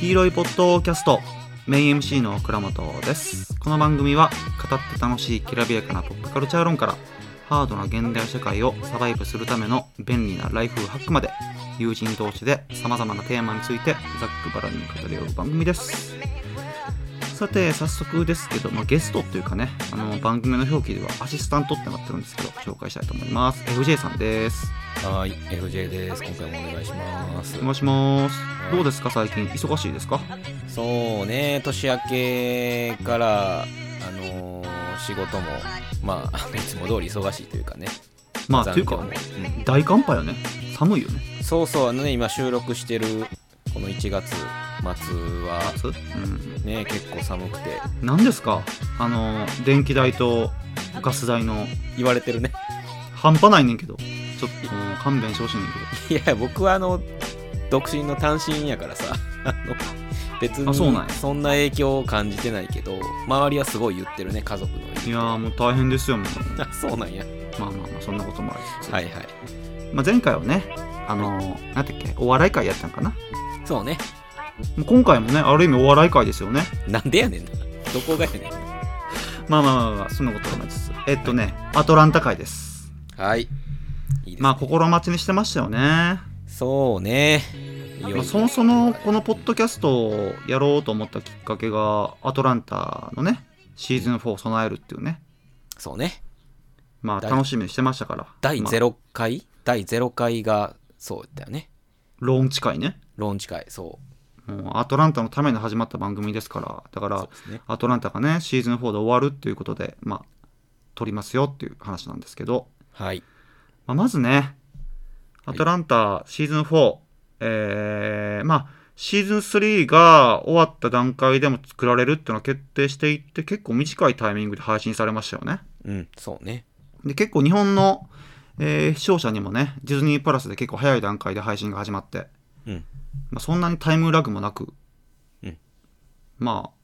黄色いポッドキャスト。メイン MC の倉本です。この番組は語って楽しいきらびやかなポップカルチャー論からハードな現代社会をサバイブするための便利なライフハックまで友人同士で様々なテーマについてざっくばらんに語り合う番組です。さて早速ですけど、まあ、ゲストというかねあの番組の表記ではアシスタントってなってるんですけど紹介したいと思います。FJ さんです。はい、FJ です。今回もお願いします。お。願いします。どうですか最近？忙しいですか？そうね、年明けから、あのー仕事も、まあ、いつも通り忙しいというかね。まあというかうん大寒波よね。寒いよね。そうそう、あのね、今収録してる、この1月末は、夏うん。ね、結構寒くて、何ですか？あの電気代とガス代の。言われてるね。半端ないねんけど。ちょっともう勘弁してほしいねんけいや、僕はあの、独身の単身やからさ、あの、別にあそうなんや。そんな影響を感じてないけど、周りはすごい言ってるね、家族のどいやーもう大変ですよもう。あ、そうなんや。まあまあまあそんなこともありつつ、はいはい。まあ、前回はねあの何だっけ？お笑い会やったんかな。そうね。今回もねある意味お笑い会ですよねなんでやねんな。どこがやねん。まあまあまあまあそんなこともありつつえっとねアトランタ会ですはい。いいですねまあ心待ちにしてましたよねそうね。まあ、そもそもこのポッドキャストをやろうと思ったきっかけがアトランタのねシーズン4を備えるっていうねそうね。まあ第楽しみにしてましたから第まあ0回、第0回がそうだよね。ローンチ会ねローンチ会、そもうアトランタのために始まった番組ですからだからね。アトランタがねシーズン4で終わるっていうことでまあ撮りますよっていう話なんですけど、はい。まあ、まずねアトランタシーズン4、えー、まあシーズン3が終わった段階でも作られるっていうのは決定していって結構短いタイミングで配信されましたよねうん、そうね。で結構日本の、えー視聴者にもねディズニープラスで結構早い段階で配信が始まって、うん。まあ、そんなにタイムラグもなく、うんまあ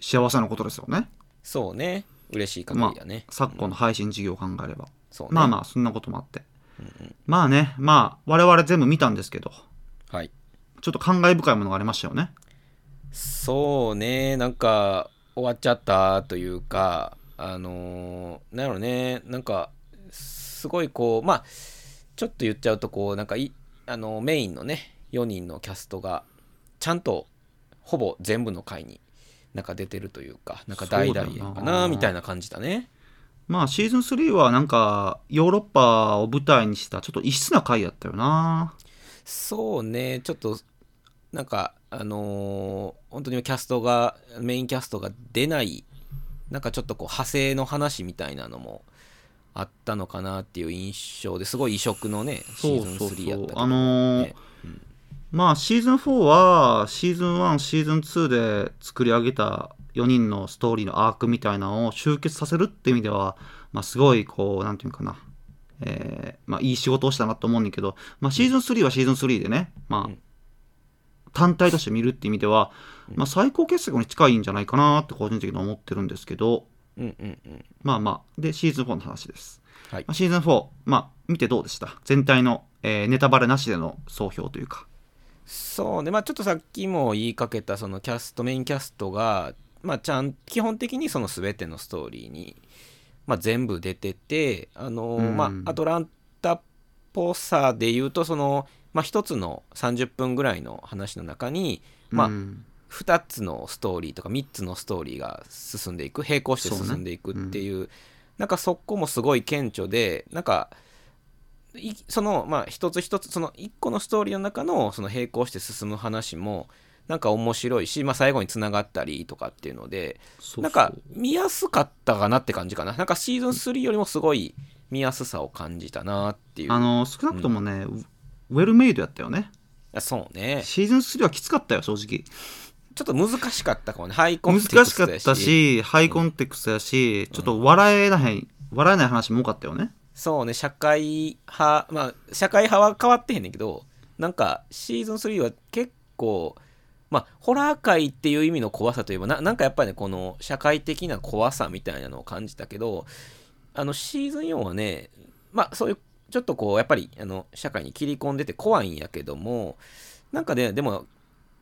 幸せなことですよねそうね。嬉しい限りやね。昨今の配信事業を考えれば、そうね。まあまあそんなこともあって、まあねまあ我々全部見たんですけどはい。ちょっと感慨深いものがありましたよねそうね。なんか、終わっちゃったというか、あのーなんやろね。なんか、すごいこう、まあ、ちょっと言っちゃうと、こう、なんかい、あのメインのね、4人のキャストが、ちゃんと、ほぼ全部の回に、なんか出てるというか、な。んか大々演かなな、みたいな感じだね。まあシーズン3はなんかヨーロッパを舞台にしたちょっと異質な回やったよな。そうね、ちょっと、なんか、あのー本当にキャストが、メインキャストが出ない、なんかちょっとこう、派生の話みたいなのもあったのかなっていう印象ですごい異色のね、シーズンそうそう3やったけど、そうあのーねまあシーズン4はシーズン1シーズン2で作り上げた4人のストーリーのアークみたいなのを集結させるっていう意味では、まあ、すごいこうなんていうのかな、えーまあ、いい仕事をしたなと思うんだけど、まあ、シーズン3はシーズン3でね、まあうん。単体として見るって意味では、まあ、最高傑作に近いんじゃないかなって個人的には思ってるんですけどうんうんうん。まあまあでシーズン4の話です、はい。まあ、シーズン4まあ見てどうでした？全体の、えーネタバレなしでの総評というかそうね、まあちょっとさっきも言いかけた、そのキャスト、メインキャストが、まあちゃん、基本的にその全てのストーリーに、まあ全部出てて、あのーうん。まあアトランタっぽさで言うと、その、まあ一つの30分ぐらいの話の中に、まあうん。2つのストーリーとか3つのストーリーが進んでいく並行して進んでいくっていうなんかそこもすごい顕著でなんかいそのまあ一つ一つその1個のストーリーの中のその並行して進む話もなんか面白いし、まあ、最後につながったりとかっていうのでそなんか見やすかったかなって感じかな。なんかシーズン3よりもすごい見やすさを感じたなっていう。あの少なくともね、ウウェルメイドやったよね。あそうね。シーズン3はきつかったよ正直。ちょっと難しかったかもね。ハイコンテク難しストやかったしハイコンテクストやし、ちょっと笑えない笑えない話も多かったよねそうね社会派まあ社会派は変わってへんねんけどなんかシーズン3は結構まあホラー界っていう意味の怖さといえばなんかやっぱりねこの社会的な怖さみたいなのを感じたけどあのシーズン4はねまあそういうちょっとこうやっぱりあの社会に切り込んでて怖いんやけどもなんかねでも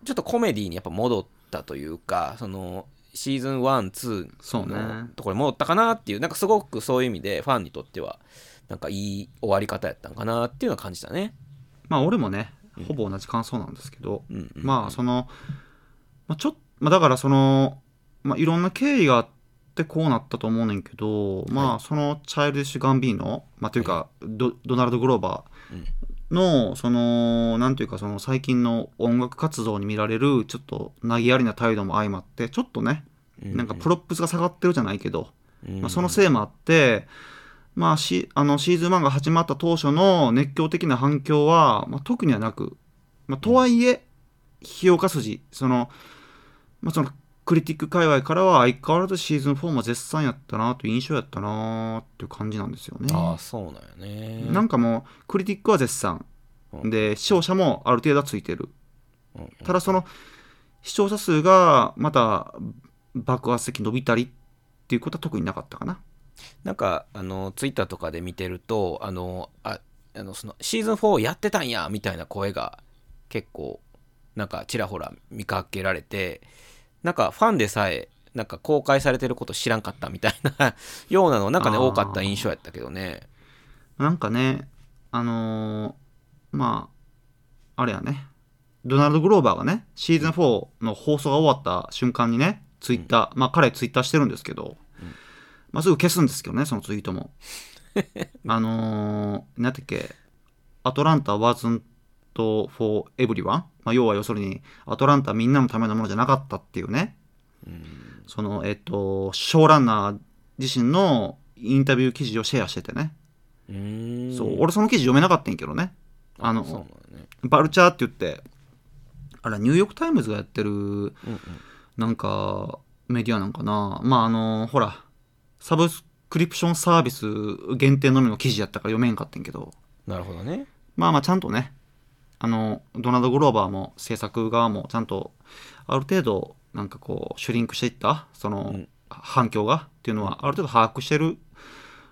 ちょっとコメディにやっぱ戻ったというかそのシーズン1、2そうね。のところに戻ったかなっていう、なんかすごくそういう意味でファンにとっては、なんかいい終わり方やったんかなっていうのは感じたね。まあ俺もねほぼ同じ感想なんですけど、うんうんまあその、まあ、ちょっまあだからその、まあ、いろんな経緯があってこうなったと思うねんけど、まあそのチャイルディッシュ・ガンビーノ、まあというかドナルド・グローバーのそのなんていうかその最近の音楽活動に見られるちょっと投げやりな態度も相まってちょっとねなんかプロップスが下がってるじゃないけど、うんまあ、そのせいもあって、まあ、しあのシーズン1が始まった当初の熱狂的な反響は、まあ、特にはなく、まあ、とはいえ評価筋その,、まあ、そのクリティック界隈からは相変わらずシーズン4も絶賛やったなという印象やったなっていう感じなんですよね。ああ、そうなんやね。なんかもうクリティックは絶賛。うんで視聴者もある程度はついてる。ただその視聴者数がまた爆発的に伸びたりっていうことは特になかったかな。なんか、あの、ツイッターとかで見てると、あの、ああのそのシーズン4やってたんやみたいな声が結構、なんかちらほら見かけられて、なんかファンでさえ、なんか公開されてること知らんかったみたいな ようなの、なんかね、多かった印象やったけどね。なんかね、あのーまあ、あれやね、ドナルド・グローバーがね、シーズン4の放送が終わった瞬間にね、ツイッター、まあ彼ツイッターしてるんですけど、まあすぐ消すんですけどね、そのツイートも。あのー、なんだっけ、 Atlanta wasn't for everyone? まあ要は要するに、アトランタみんなのためのものじゃなかったっていうね、その、えっと、ショーランナー自身のインタビュー記事をシェアしててね。そう、俺その記事読めなかったんやけどね。あのね。バルチャーって言って、あれ、ニューヨークタイムズがやってる、うんうん。なんか、メディアなんかな。まあ、あの、ほら、サブスクリプションサービス限定のみの記事やったから読めんかったんやけど、なるほどね。まあまあ、ちゃんとね、あの、ドナルド・グローバーも制作側もちゃんと、ある程度、なんかこう、シュリンクしていった、その、うん反響がっていうのは、ある程度把握してる、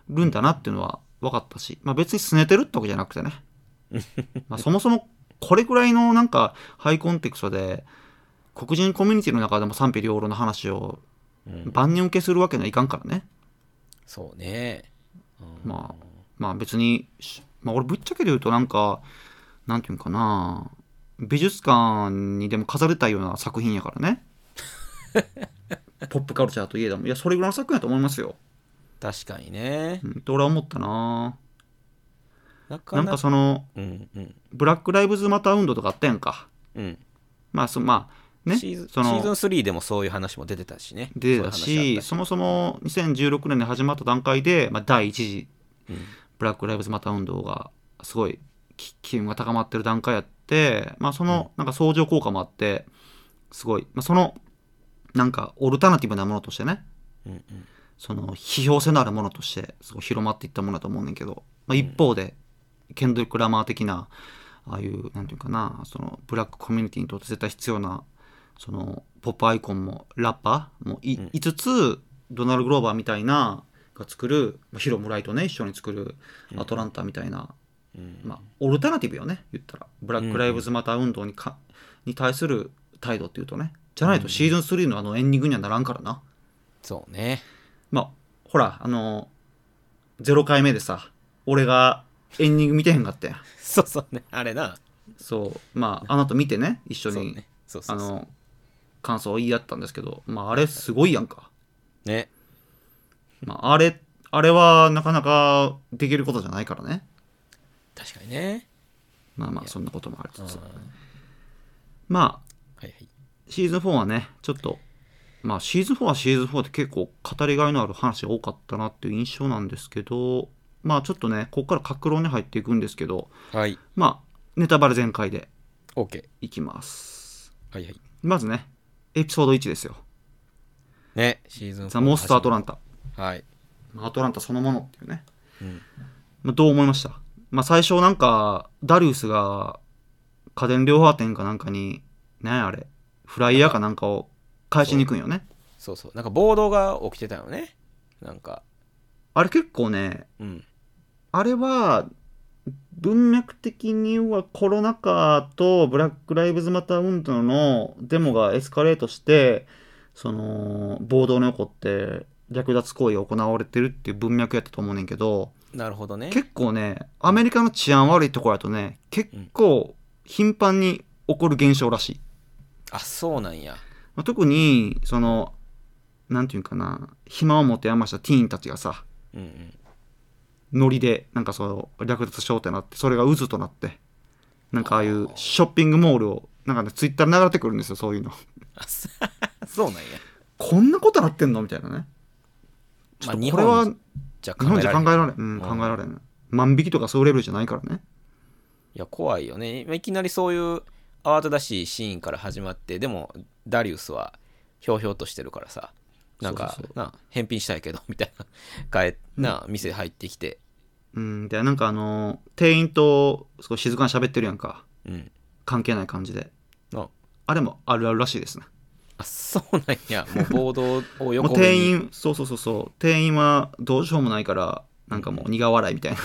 るんだなっていうのは分かったし、まあ別に拗ねてるってわけじゃなくてね。まあそもそも、これぐらいのなんか、ハイコンテクストで、黒人コミュニティの中でも賛否両論の話をうん、万人受けするわけにはいかんからね。そうね。うんまあ、まあ別に、しまあ俺ぶっちゃけで言うとなんか、なんていうんかな、美術館にでも飾れたいような作品やからね。ポップカルチャーといえども。いや、それぐらいの作品やと思いますよ。確かにねう。ん、って俺は思ったななか。なんかその、うんうん。ブラック・ライブズ・マター運動とかあったやんか。うん。まあ、そまあ、ね、シーズンそのシーズン3でもそういう話も出てたしね。出てたし、そもそも2016年に始まった段階で、まあ、第一次うん。ブラック・ライブズ・マター運動がすごいき機運が高まってる段階やって、まあ、そのなんか相乗効果もあってすごい、まあ、そのなんかオルタナティブなものとしてねうんうん。その批評性のあるものとしてすごい広まっていったものだと思うねんけど、まあ、一方で、ケンドリック・ラマー的なああいうなんていうかなそのブラックコミュニティにとって絶対必要なそのポップアイコンもラッパーもい,、うんいつつドナルド・グローバーみたいなが作るまあヒロムライとね一緒に作るアトランタみたいな、うんまあ、オルタナティブよね言ったらブラック・ライブズ・マター運動にか、に対する態度っていうとねじゃないとシーズン3のあのエンディングにはならんからな、そうね。まあほらあの0回目でさ俺がエンディング見てへんかったやん そうそうね。あれな。そうまああなた見てね一緒に、ね。そうそうそう。あの感想を言い合ったんですけどまああれすごいやんかね。まあ、あれ、あれはなかなかできることじゃないからね。確かにね。まあまあ、そんなこともありつつ。まあ、いはい。シーズン4はね、ちょっと、まあ、シーズン4はシーズン4で結構語りがいのある話が多かったなっていう印象なんですけど、まあちょっとね、ここから格論に入っていくんですけど、はい。まあ、ネタバレ全開で OK。いきます。はいはい。まずね、エピソード1ですよ。ねシーズンザ・モスト・アトランタ。タはいまあアトランタそのものっていうね。うんまあ、どう思いました？まあ最初なんか、ダリウスが家電量販店かなんかに、なんやあれ、フライヤーかなんかを返しに行くんよね。そうそうなんか暴動が起きてたよねなんかあれ結構ね、うんあれは、文脈的にはコロナ禍とブラック・ライブズ・マター運動のデモがエスカレートして、その、暴動の起こって略奪行為が行われてるっていう文脈やったと思うねんけど、なるほどね。結構ね、アメリカの治安悪いところだとね、結構頻繁に起こる現象らしい。あそうなんや。まあ特に、その、なんていうかな、暇を持て余したティーンたちがさ、うんうんノリで、なんかそう、略奪しようってなって、それが渦となって、なんかああいうショッピングモールを、なんかね、ツイッター流れてくるんですよ、そういうの。あ そそうなんやこんなことなってんのみたいなね。ちょっとまあこれは、日本じゃ考えられん。うん、うん考えられん。万引きとかそういうレベルじゃないからね。いや怖いよねまあいきなりそういう慌ただしいシーンから始まってでもダリウスはひょうひょうとしてるからさなんかな返品したいけどみたいな。帰な店入ってきて。うん、で、なんかあの、店員と少し静かに喋ってるやんか。うん。関係ない感じで。あ。あれもあるあるらしいですね。あそうなんや。もう暴動をもう横目に。店員、そうそうそうそう、店員はどうしようもないから、なんかもう苦笑いみたいな。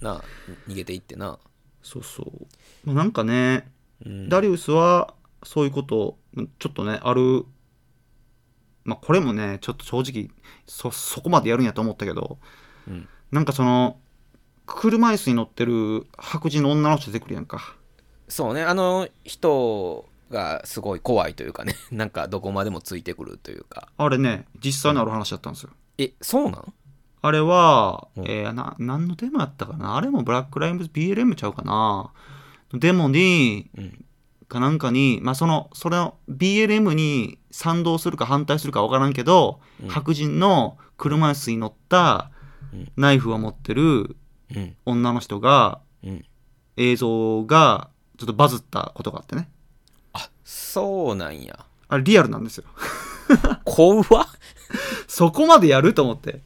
な逃げていってな。そうそう。まあ、なんかね、うん。ダリウスはそういうこと、ちょっとね、ある、まあこれもね、ちょっと正直、そ、そこまでやるんやと思ったけど、うん。なんかその、車椅子に乗ってる白人の女の人出てくるやんか。そうね。あの人がすごい怖いというかね。なんかどこまでもついてくるというか。あれね、実際のある話だったんですよ。えそうなん？あれは、うん。えーな、何のデモやったかな？あれもブラックライブズ BLM ちゃうかな？デモに、うんかなんかに、まあ、その、それの BLM に賛同するか反対するかわからんけど、うん白人の車椅子に乗ったうんナイフを持ってるうん女の人が、うん映像がちょっとバズったことがあってね。あそうなんやあれリアルなんですよ。怖っそこまでやると思って。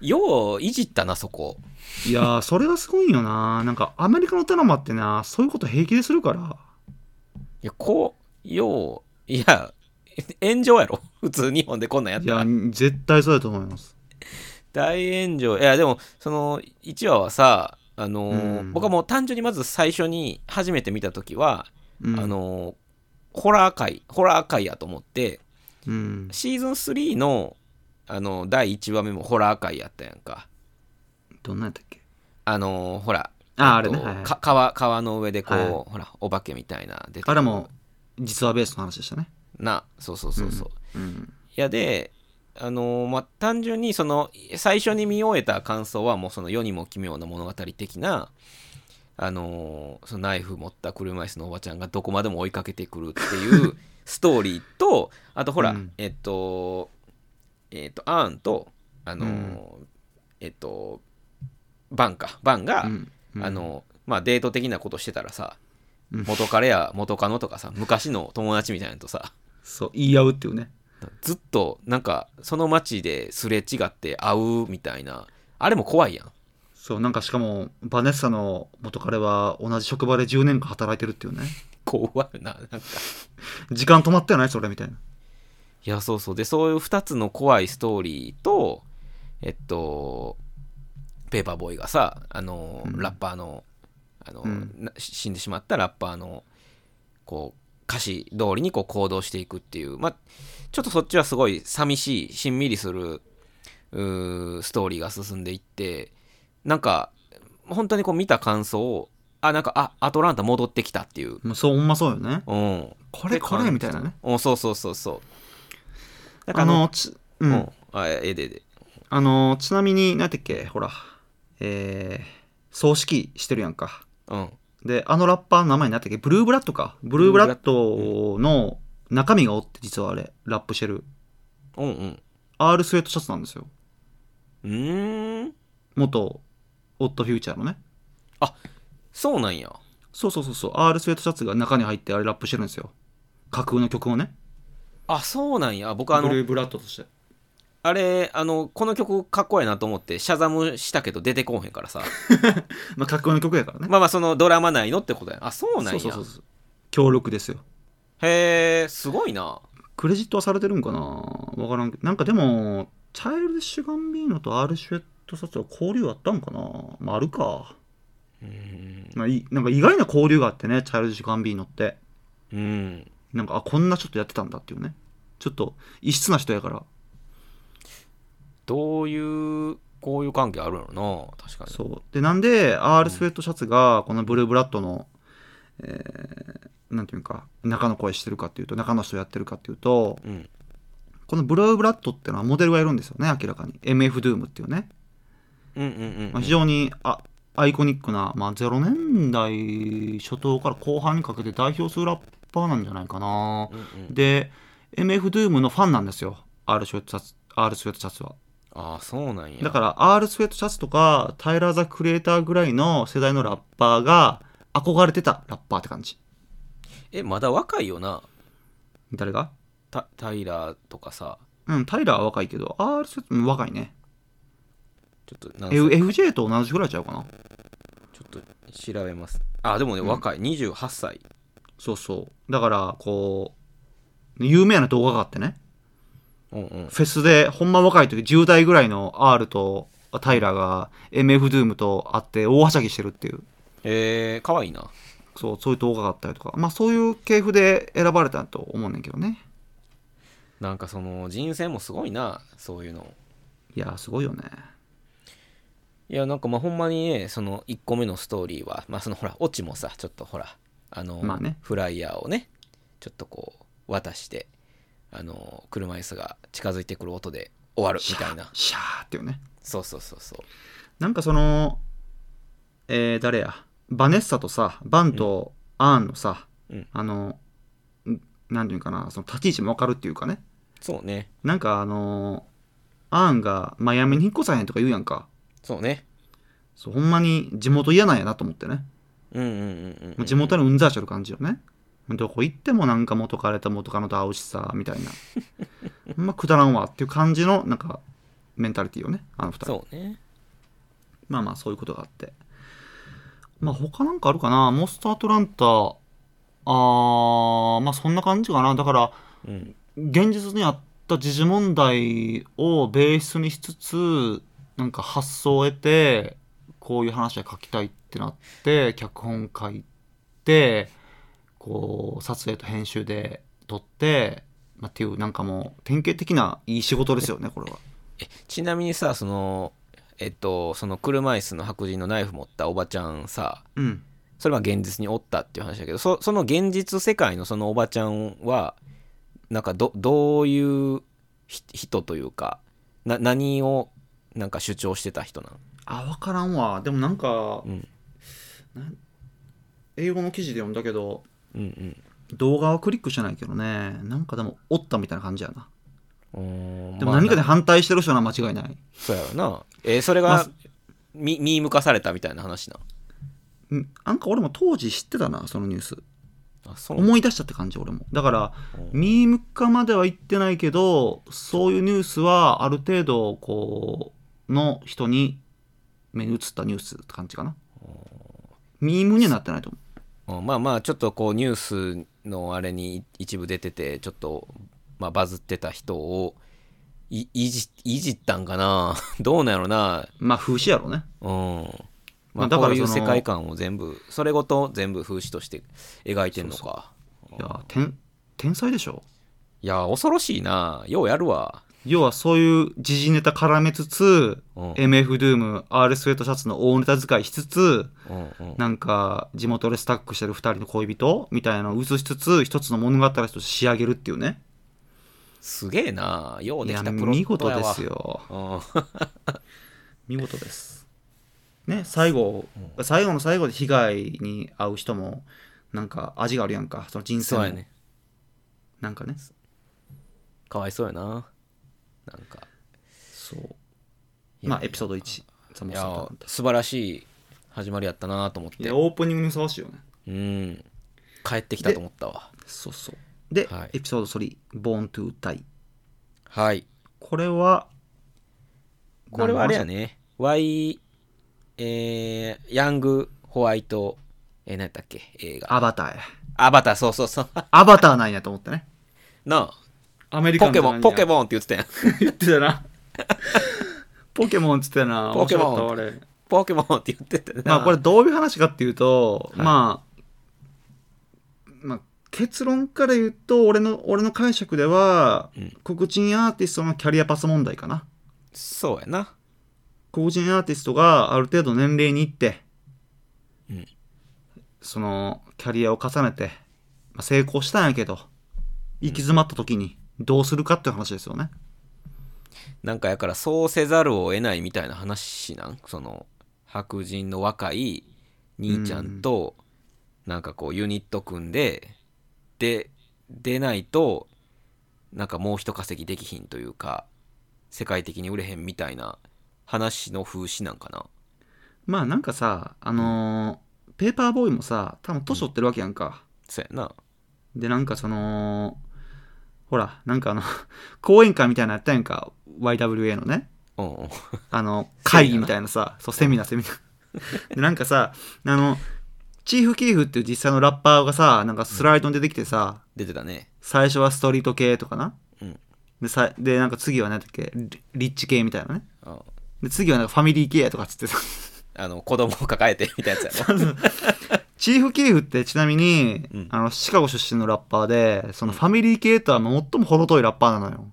よういじったなそこいやー、それがすごいよな。なんかアメリカのドラマってな、そういうこと平気でするから。いやこうよういや炎上やろ。普通日本でこんなんやっいやたら、絶対そうだと思います。大炎上。いやでもその1話はさあのーうん。僕はもう単純にまず最初に初めて見た時は、うん、あのーホラー界ホラー界やと思ってうん、シーズン3のあの第1話目もホラー界やったやんか。どんなんやったっけ？あのーほらああえっとれね。はいはい。か川川の上でこう、はいほらお化けみたいな出てあれも実話ベースの話でしたね。なそうそうそうそう、うん。いやであのーまあ単純にその最初に見終えた感想はもうその世にも奇妙な物語的なあのーそのナイフ持った車椅子のおばちゃんがどこまでも追いかけてくるっていう ストーリーとあとほら、うん。えっとえっとアーンとあのーえっとバンか。バンが、うんうんあのまあデート的なことしてたらさうん元彼や元カノとかさ昔の友達みたいなのとさそう、言い合うっていうね。ずっとなんかその街ですれ違って会うみたいなあれも怖いやんそう、なんかしかも、バネッサの元彼は同じ職場で10年間働いてるっていうね。怖いななんか時間止まったよね、それみたいな。いやそうそうでそういう2つの怖いストーリーとえっとペーパーボーイがさあの、うん。ラッパーのあの、うん。な死んでしまったラッパーのこう歌詞通りにこう行動していくっていう。まあちょっとそっちはすごい寂しいしんみりするうーストーリーが進んでいってなんか本当にこう見た感想をあなんかあアトランタ戻ってきたっていう。もうそう、ほんまそうよね。うん。これこれみたいなね。うんそうそうそうそう。だからあの、ち、ううん。ん。あええでえであの、ちなみに、なんてっけ、ほら、えー、葬式してるやんか。うんで、あのラッパーの名前何やったっけ？ブルーブラッドか。ブルーブラッドの中身がおって、実はあれ、ラップしてる。うんうん。R スウェットシャツなんですよ。うーん。元、オットフューチャーのね。そうなんや。そうそうそうそう。R スウェットシャツが中に入ってあれラップしてるんですよ。架空の曲をね。あそうなんや僕あのブルーブラッドとしてあれあのこの曲かっこいいなと思ってシャザムしたけど出てこうへんからさ。まあかっこいい曲やからね。まあまあそのドラマ内のってことや。あそうなんや。そうそうそうそう。強力ですよ。へえすごいな。クレジットはされてるんかな？わからんけど。なんかでもチャイルディッシュ・ガンビーノとアールシュエット・サツは交流あったんかな？まああるか、うん。まあ、いなんか意外な交流があってねチャイルディッシュ・ガンビーノって。うん。なんかあこんなちょっとやってたんだっていうね。ちょっと異質な人やからどういうこういう関係あるの？な確かに。そう。でなんでアールスウェットシャツがこのブルーブラッドの、えーなんていうか中の声してるかっていうと中の人やってるかっていうとうん。このブルーブラッドっていうのはモデルがいるんですよね明らかに。MF ドゥームっていうね、うんうんうんまあ、非常にあアイコニックな、まあ、0年代初頭から後半にかけて代表するラッパーなんじゃないかな、うんうん。で MF ドゥームのファンなんですよ。R スウェットシャツ R スウェットシャツはああそうなんや。だから R スウェットシャツとかタイラー・ザ・クリエイターぐらいの世代のラッパーが憧れてたラッパーって感じ。えまだ若いよな。誰が？タタイラーとかさ。うんタイラーは若いけど R スウェットうん若いね。ちょっと何歳 F- FJ と同じぐらいちゃうかな？ちょっと調べます。あでもね、うん。若い。28歳。そうそう。だからこう有名な動画があってねうんうん。フェスでほんま若い時10代ぐらいの R とタイラーが MF ドゥームと会って大はしゃぎしてるっていう。えー、かわいいな。そうそういう動画があったりとか。まあそういう系譜で選ばれたと思うねんけどね。なんかその人選もすごいなそういうの。いやすごいよね。いやなんかまあほんまにねその1個目のストーリーはまあそのほらオチもさちょっとほらあの、まあね。フライヤーをねちょっとこう渡してあの車椅子が近づいてくる音で終わるみたいな。シャーっていうね。そうそうそうそう。なんかそのえー、誰や？バネッサとさバンとアーンのさ、うん。あのんなんていうかなその立ち位置も分かるっていうかね。そうね。なんかあのアーンがマイアミに引っ越さへんとか言うやんか。そうね。そうほんまに地元嫌なんやなと思ってね。うんうんうんうん、地元にうんざりしてる感じよねどこ行ってもなんか元彼と元カノと会うしさみたいな。まくだらんわっていう感じのなんかメンタリティーよねあの二人。そうね。まあまあそういうことがあって。まあ他なんかあるかな？モストアトランタ。あーまあそんな感じかな。だからうん現実にあった時事問題をベースにしつつなんか発想を得てこういう話は書きたいってなって脚本書いてこう撮影と編集で撮って、まあ、っていうなんかもう典型的ないい仕事ですよねこれは。えちなみにさそのえっとその車椅子の白人のナイフ持ったおばちゃんさうん。それは現実におったっていう話だけどそその現実世界のそのおばちゃんはなんかどどういうひ人というかな何をなんか主張してた人なの？あ分からんわ。でもなんかうん英語の記事で読んだけどうんうん。動画はクリックしてないけどね。なんかでもおったみたいな感じやな。うーん。でも何かでまあ反対してる人は間違いない。そうやろな。えーそれまがあミミーム化されたみたいな話なうん。なんか俺も当時知ってたなそのニュース。あそう。思い出したって感じ俺も。だからうん。ミーム化までは言ってないけどそういうニュースはある程度こうの人に目に映ったニュースって感じかな。ミームにはなってないと思うんまあまあちょっとこうニュースのあれに一部出ててちょっと、まあ、バズってた人をいいじいじったんかな？どうなんやろな？うまあ風刺やろね。うん。まあ、まあだからこういう世界観を全部それごと全部風刺として描いてんのか。いや天天才でしょ。いや恐ろしいな。ようやるわ要はそういう時事ネタ絡めつつ、うん。MF ドゥーム R スウェットシャツの大ネタ使いしつつうんうん。なんか地元でスタックしてる2人の恋人みたいなのを映しつつ一つの物語として仕上げるっていうね。すげえな。ようできたプロ見事ですよ。うん。見事です。ね最後、最後の最後で被害に遭う人もなんか味があるやんか。その人生もそうやね。なんかね。かわいそうやななんか。そう。まあエピソード1ザモ素晴らしい始まりやったなと思って。オープニングにふさわしいよね。うん。帰ってきたと思ったわ。そうそう。で、はい。エピソード3「Born to Die はい」これはこれはあれやね。Y えー、ヤングホワイトえー、何やったっけ？映画。アバターやアバターそうそうそう。アバターなんやと思ってね。なアメリあポケモンポケンモンって言ってたやん。言ってたな。ポケモンっつってたな。ポケモン。ポケモンって言ってたな。まあこれどういう話かっていうと、はい。まあ、まあ結論から言うと俺の俺の解釈では、うん。黒人アーティストのキャリアパス問題かな。そうやな。黒人アーティストがある程度年齢にいって、うん。そのキャリアを重ねて、まあ、成功したんやけど行き詰まった時にどうするかっていう話ですよね。なんかやからそうせざるを得ないみたいな話なん？その白人の若い兄ちゃんとなんかこうユニット組んでで出ないとなんかもう一稼ぎできひんというか世界的に売れへんみたいな話の風刺なんかな？まあなんかさあのーペーパーボーイもさ多分年取ってるわけやんか。そうやな。でなんかそのほらなんかあの 講演会みたいなのやったやんか。YWA のね。あの 会議みたいなさそうセミナーセミナー。でなんかさあのチーフキーフっていう実際のラッパーがさなんかスライドに出てきてさ、出てたね。最初はストリート系とかな、うん。でさでなんか次は何だっけリリッチ系みたいなね。うんで次はなんかファミリー系とかっつってさ。あの子供を抱えてみたいなやつやろチーフキーフってちなみに、うん。あのシカゴ出身のラッパーでそのファミリー系とは最も程遠いラッパーなのよ。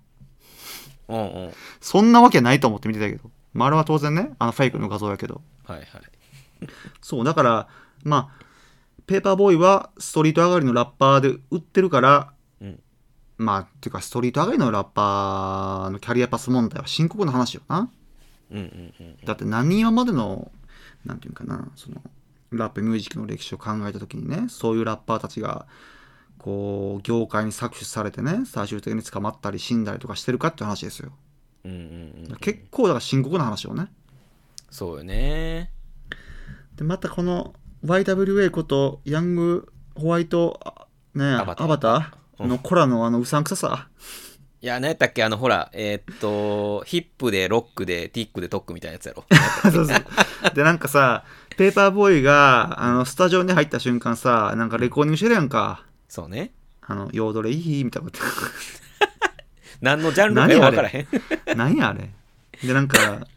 うんうん。そんなわけないと思って見てたけど、まあ、あれは当然ねあのフェイクの画像やけど。はいはい。そうだからまあペーパーボーイはストリート上がりのラッパーで売ってるからうん。まあっていうかストリート上がりのラッパーのキャリアパス問題は深刻な話よな。うんうんうんだって何今までのなんていうかなそのラップミュージックの歴史を考えた時にねそういうラッパーたちがこう業界に搾取されてね最終的に捕まったり死んだりとかしてるかって話ですよ。うんうんうん結構だから深刻な話よね。そうよね。でまたこの YWA ことヤングホワイトあねアアバター。バターのコラのあのうさ。んくささいや、何やったっけあの、ほら、えーっと、ヒップでロックで、ティックでトックみたいなやつやろ。そうそう。でなんかさペーパーボーイがあのスタジオに入った瞬間さなんかレコーディングしてるやんかそうね。あの、ヨードレいいみたいなこと 何のジャンルかよく分からへん。何やあれ？でなんか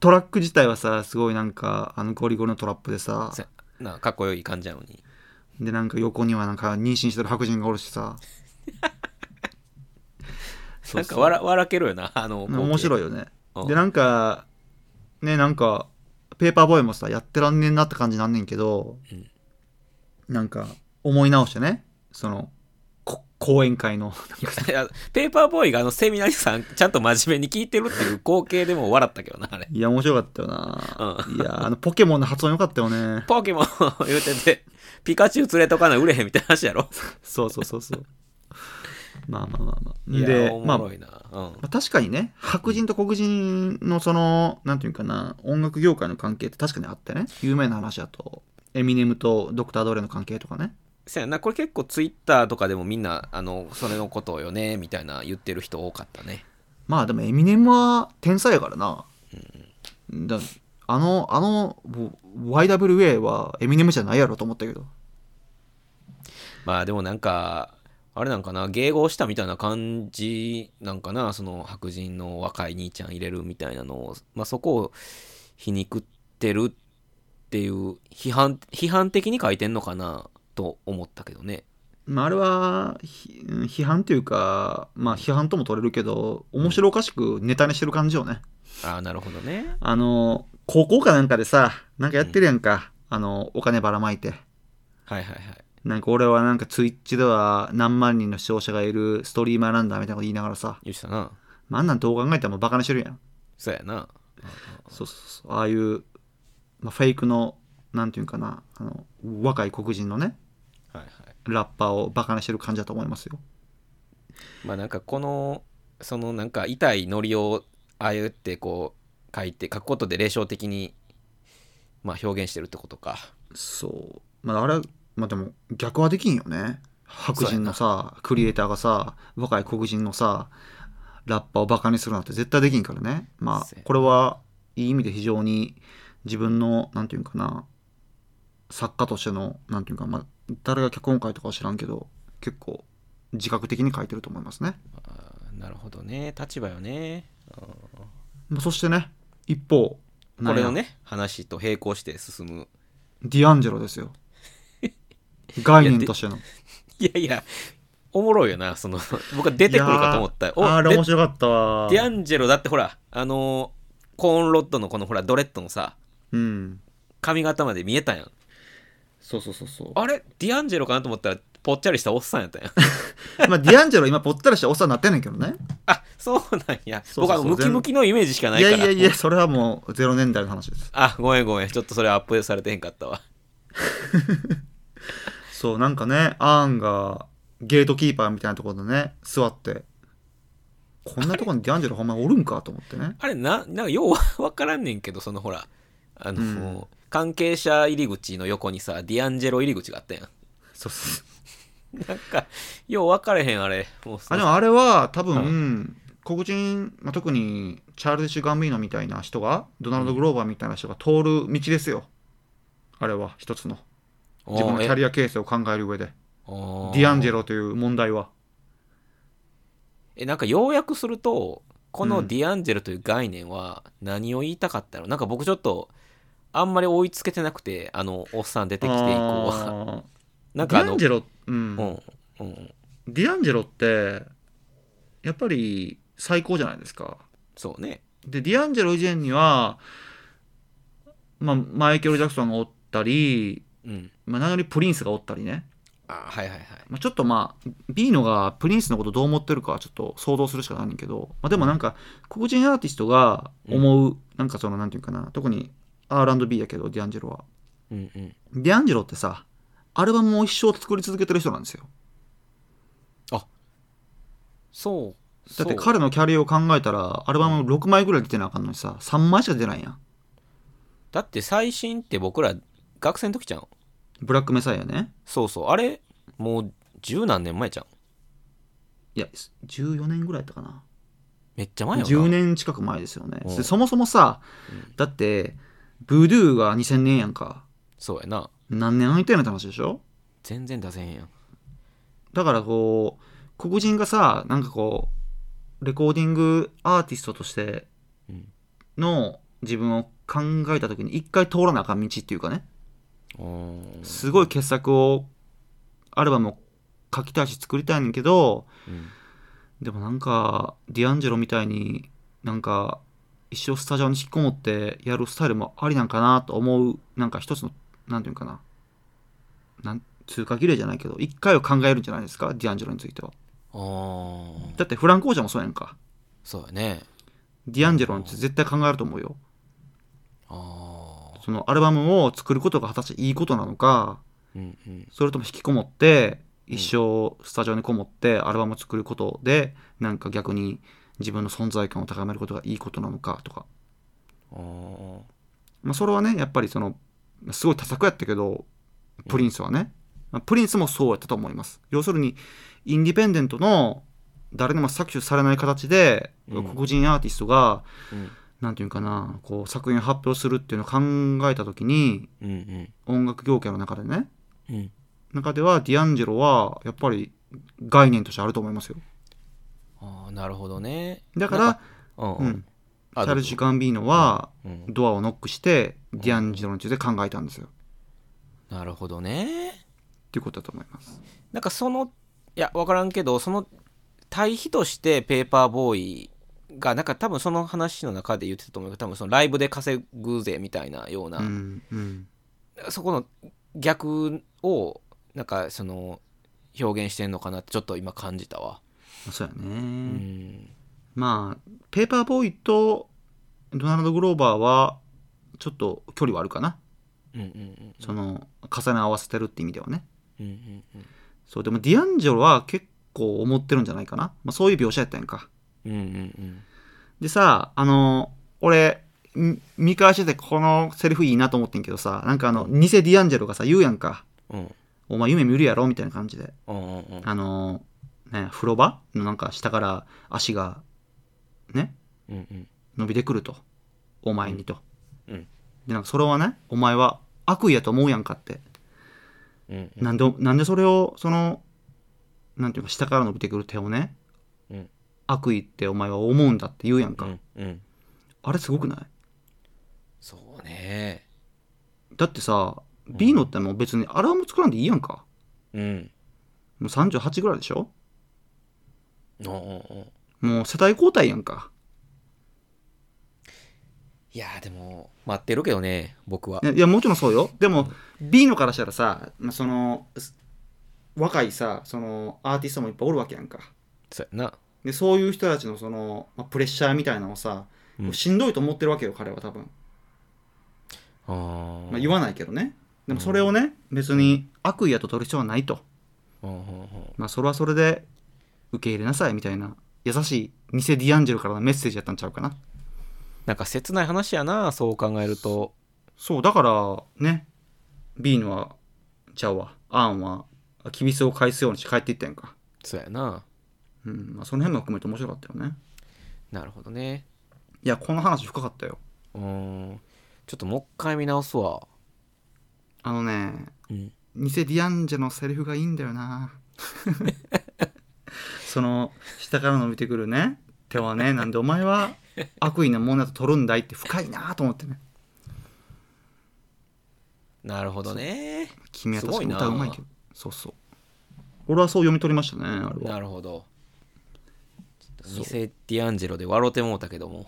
トラック自体はさすごいなんかあのゴリゴリのトラップでさせなかっこよい感じやのに。でなんか横にはなんか妊娠してる白人がおるしさ なんか笑笑けるよな、あの、面白いよ。よねうんでなんかねなんかペーパーボーイもさやってらんねんなって感じなんねんけど、うん。なんか思い直してね。そのこ講演会の。いやペーパーボーイがあのセミナリさんちゃんと真面目に聞いてるっていう 光景でも笑ったけどな、あれ。いや面白かったよな、ういやあのポケモンの発音よかったよね。ポケモン言うてて、ピカチュウ連れとかな売れへんみたいな話やろ。そうそうそうそうまあまあまあまあ。でおまあまあ、確かにね白人と黒人のそのなんていうかな音楽業界の関係って確かにあってね。有名な話だとエミネムとドクター・ドレの関係とかね。そうやな、これ結構ツイッターとかでもみんな、あの、それのことよね、みたいな言ってる人多かったね。まあでもエミネムは天才やからな、だあのあの YWA はエミネムじゃないやろと思ったけど。まあでもなんか、あれなんかな、迎合したみたいな感じなんかな、その白人の若い兄ちゃん入れるみたいなのを、まあそこを皮肉ってるっていう、批判、批判的に書いてんのかな、と思ったけどね。まあ、あれは批判というかまあ批判とも取れるけど面白おかしくネタにしてる感じよねああ、なるほどね。あの高校かなんかでさなんかやってるやんか、あのお金ばらまいてはいはいはい。なんか俺はなんかツイッチでは何万人の視聴者がいるストリーマーなんだみたいなこと言いながらさ、言ってたな。まあ、あんなんどう考えてもバカにしてるやん。そうやな。そうそうそう。ああいう、まあ、フェイクの、なんていうんかな、あの、若い黒人のね、はいはい。ラッパーをバカにしてる感じだと思いますよ。まあなんかこのそのなんか痛いノリをああやってこう書いて書くことで霊障的にまあ表現してるってことかそう。まあ、あれ、まあでも逆はできんよね。白人のさクリエイターがさ若い黒人のさラッパーをバカにするなんて絶対できんからね。まあこれはいい意味で非常に自分のなんていうんかな作家としてのなんていうかまあ誰が脚本書いたかは知らんけど結構自覚的に書いてると思いますね。なるほどね。立場よね。まあそしてね一方これのね話と並行して進む。ディアンジェロですよ概念としての。いやいやおもろいよなその僕は出てくるかと思った。いやーあれで面白かったわ。ディアンジェロだってほらあのーコーンロッドのこのほらドレッドのさうん。髪型まで見えたやん。そうそうそうそう。あれ？ディアンジェロかなと思ったらぽっちゃりしたおっさんやったやん。まあディアンジェロ今ぽっちゃりしたおっさんになってんねんけどね。あそうなんや。僕はムキムキのイメージしかないいから。やいやいやそれはもう0年代の話です。あごめんごめん。ちょっとそれアップされてへんかったわ そうなんかねアーンがゲートキーパーみたいなところでね座ってこんなところにディアンジェロほんまおるんかと思ってね。あれななんかようわからんねんけどそのほらあの、うん。関係者入り口の横にさディアンジェロ入り口があったやん。そうそう なんかよう分かれへんあれ。もうあでもあれは多分、う黒人、まあ、特にチャールディッシュ・ガンビーノみたいな人がドナルド・グローバーみたいな人が通る道ですよ。あれは一つの自分のキャリア形成を考える上で。デディアンジェロロという問題は。えなんか要約するとこうん。のディアンジェロという概念は何を言いたかったの、なんか僕ちょっとあんまり追いつけてなくてあのおっさん出てきて以降は。なんかディアンジェロ、うん。うんうん。ディアンジェロってやっぱり最高じゃないですか。そうね。でディアンジェロ以前には、まあ、マイケル・ジャクソンがおったり、うんまあ、何よりプリンスがおったりね、あはいはいはい。まあ、ちょっとまあビーノがプリンスのことどう思ってるかはちょっと想像するしかないんだけど、まあ、でもなんか黒人アーティストが思う、なんかそのなんていうかな特に R&B やけどディアンジェロは。うんうん。ディアンジェロってさアルバムを一生作り続けてる人なんですよ。そう。だって彼のキャリアを考えたらアルバム6枚ぐらい出てなあかんのにさ3枚しか出てないやん。だって最新って僕ら学生の時じゃんブラックメサイアね。そうそう。あれもう十何年前じゃんいや14年ぐらいやったかな。めっちゃ前よな10年近く前ですよね。うん。でそもそもさうん。だってブードゥーが2000年やんか。そうやな。何年空いてんのって話でしょ？全然出せへんやん。だからこう黒人がさなんかこうレコーディングアーティストとしてうん。の自分を考えた時に一回通らなあかん道っていうかねすごい傑作をアルバムを書きたいし作りたいねんけどうんでもなんかディアンジェロみたいになんか一生スタジオに引きこもってやるスタイルもありなんかなと思うなんか一つのなんていうかな。なん通過儀礼じゃないけど一回を考えるんじゃないですかディアンジェロについては。だってフランコーチャーもそうやんか。そうやね。ディアンジェロについて絶対考えると思うよ。ああそのアルバムを作ることが果たしていいことなのかうんうん。それとも引きこもって一生スタジオにこもってアルバムを作ることでなんか逆に自分の存在感を高めることがいいことなのかとか、まあ、それはねやっぱりそのすごい多作やったけどプリンスはね、まあプリンスもそうやったと思います。要するにインディペンデントの誰にも搾取されない形で、うん。黒人アーティストがうんなんていうかなこう作品を発表するっていうのを考えた時にうんうん。音楽業界の中でねうん。中ではディアンジェロはやっぱり概念としてあると思いますよ。ああなるほどね。だからうんううん。チャールズ・ガンビーノはうん。ドアをノックしてディアンジェロについて考えたんですよ。なるほどね。っていうことだと思います。なんかそのいや分からんけどその対比としてペーパーボーイがなんか多分その話の中で言ってたと思うけど多分そのライブで稼ぐぜみたいなような、うんうん。そこの逆をなんかその表現してんのかなってちょっと今感じたわ。そうやね、うん。まあペーパーボーイとドナルド・グローバーはちょっと距離はあるかな。うんうんうんその重ね合わせてるって意味ではね。うんうんうん。そうでもディアンジェロは結構思ってるんじゃないかな、まあ、そういう描写やったんやんかうんうんでさあの俺ん見返しててこのセリフいいなと思ってんけどさなんかあの偽ディアンジェロがさ言うやんか。うん。お前夢見るやろみたいな感じで。うんうんうん。あのーね、風呂場？のなんか下から足が、ね、うんうん。伸びてくると。お前にと。うん。で、なんかそれはね、お前は悪意やと思うやんかって。うんなんで、なんでそれを、その、なんていうか、下から伸びてくる手をね、うん悪意ってお前は思うんだって言うやんか。うんうんあれすごくない？そうねだってさ、ビーノってもう別にアルバム作らんでいいやんか。うんもう38ぐらいでしょ？うんうんうんもう世代交代やんか。いやーでも待ってるけどね僕はいやいや、もちろんそうよ。でも、ビーノからしたらさ、まあ、その、す若いさ、その、アーティストもいっぱいおるわけやんか。そうやなで、そういう人たちのその、まあ、プレッシャーみたいなのをさ、うんしんどいと思ってるわけよ、彼は多分。あーまあ、言わないけどね。でもそれをね、別に悪意やと取る必要はないと。うんうんうんまあ、それはそれで受け入れなさいみたいな、優しい偽ディアンジェロからのメッセージやったんちゃうかな。なんか切ない話やなそう考えるとそう、だから、ね、ビーノは、ちゃうわ、アーンは、キビスを返すようにして帰っていったやんか。そうやなうん、まあ、その辺も含めて面白かったよね。なるほどねいや、この話深かったよ。うーんちょっともう一回見直すわあのね、うん偽ディアンジェのセリフがいいんだよな。その、下から伸びてくるね、手はね、なんでお前は悪意なものだと取るんだいって深いなと思ってね。なるほどね君は確かに歌うまいけど。そうそう。俺はそう読み取りましたね、あれは。なるほど偽ディアンジェロで笑うてもうたけども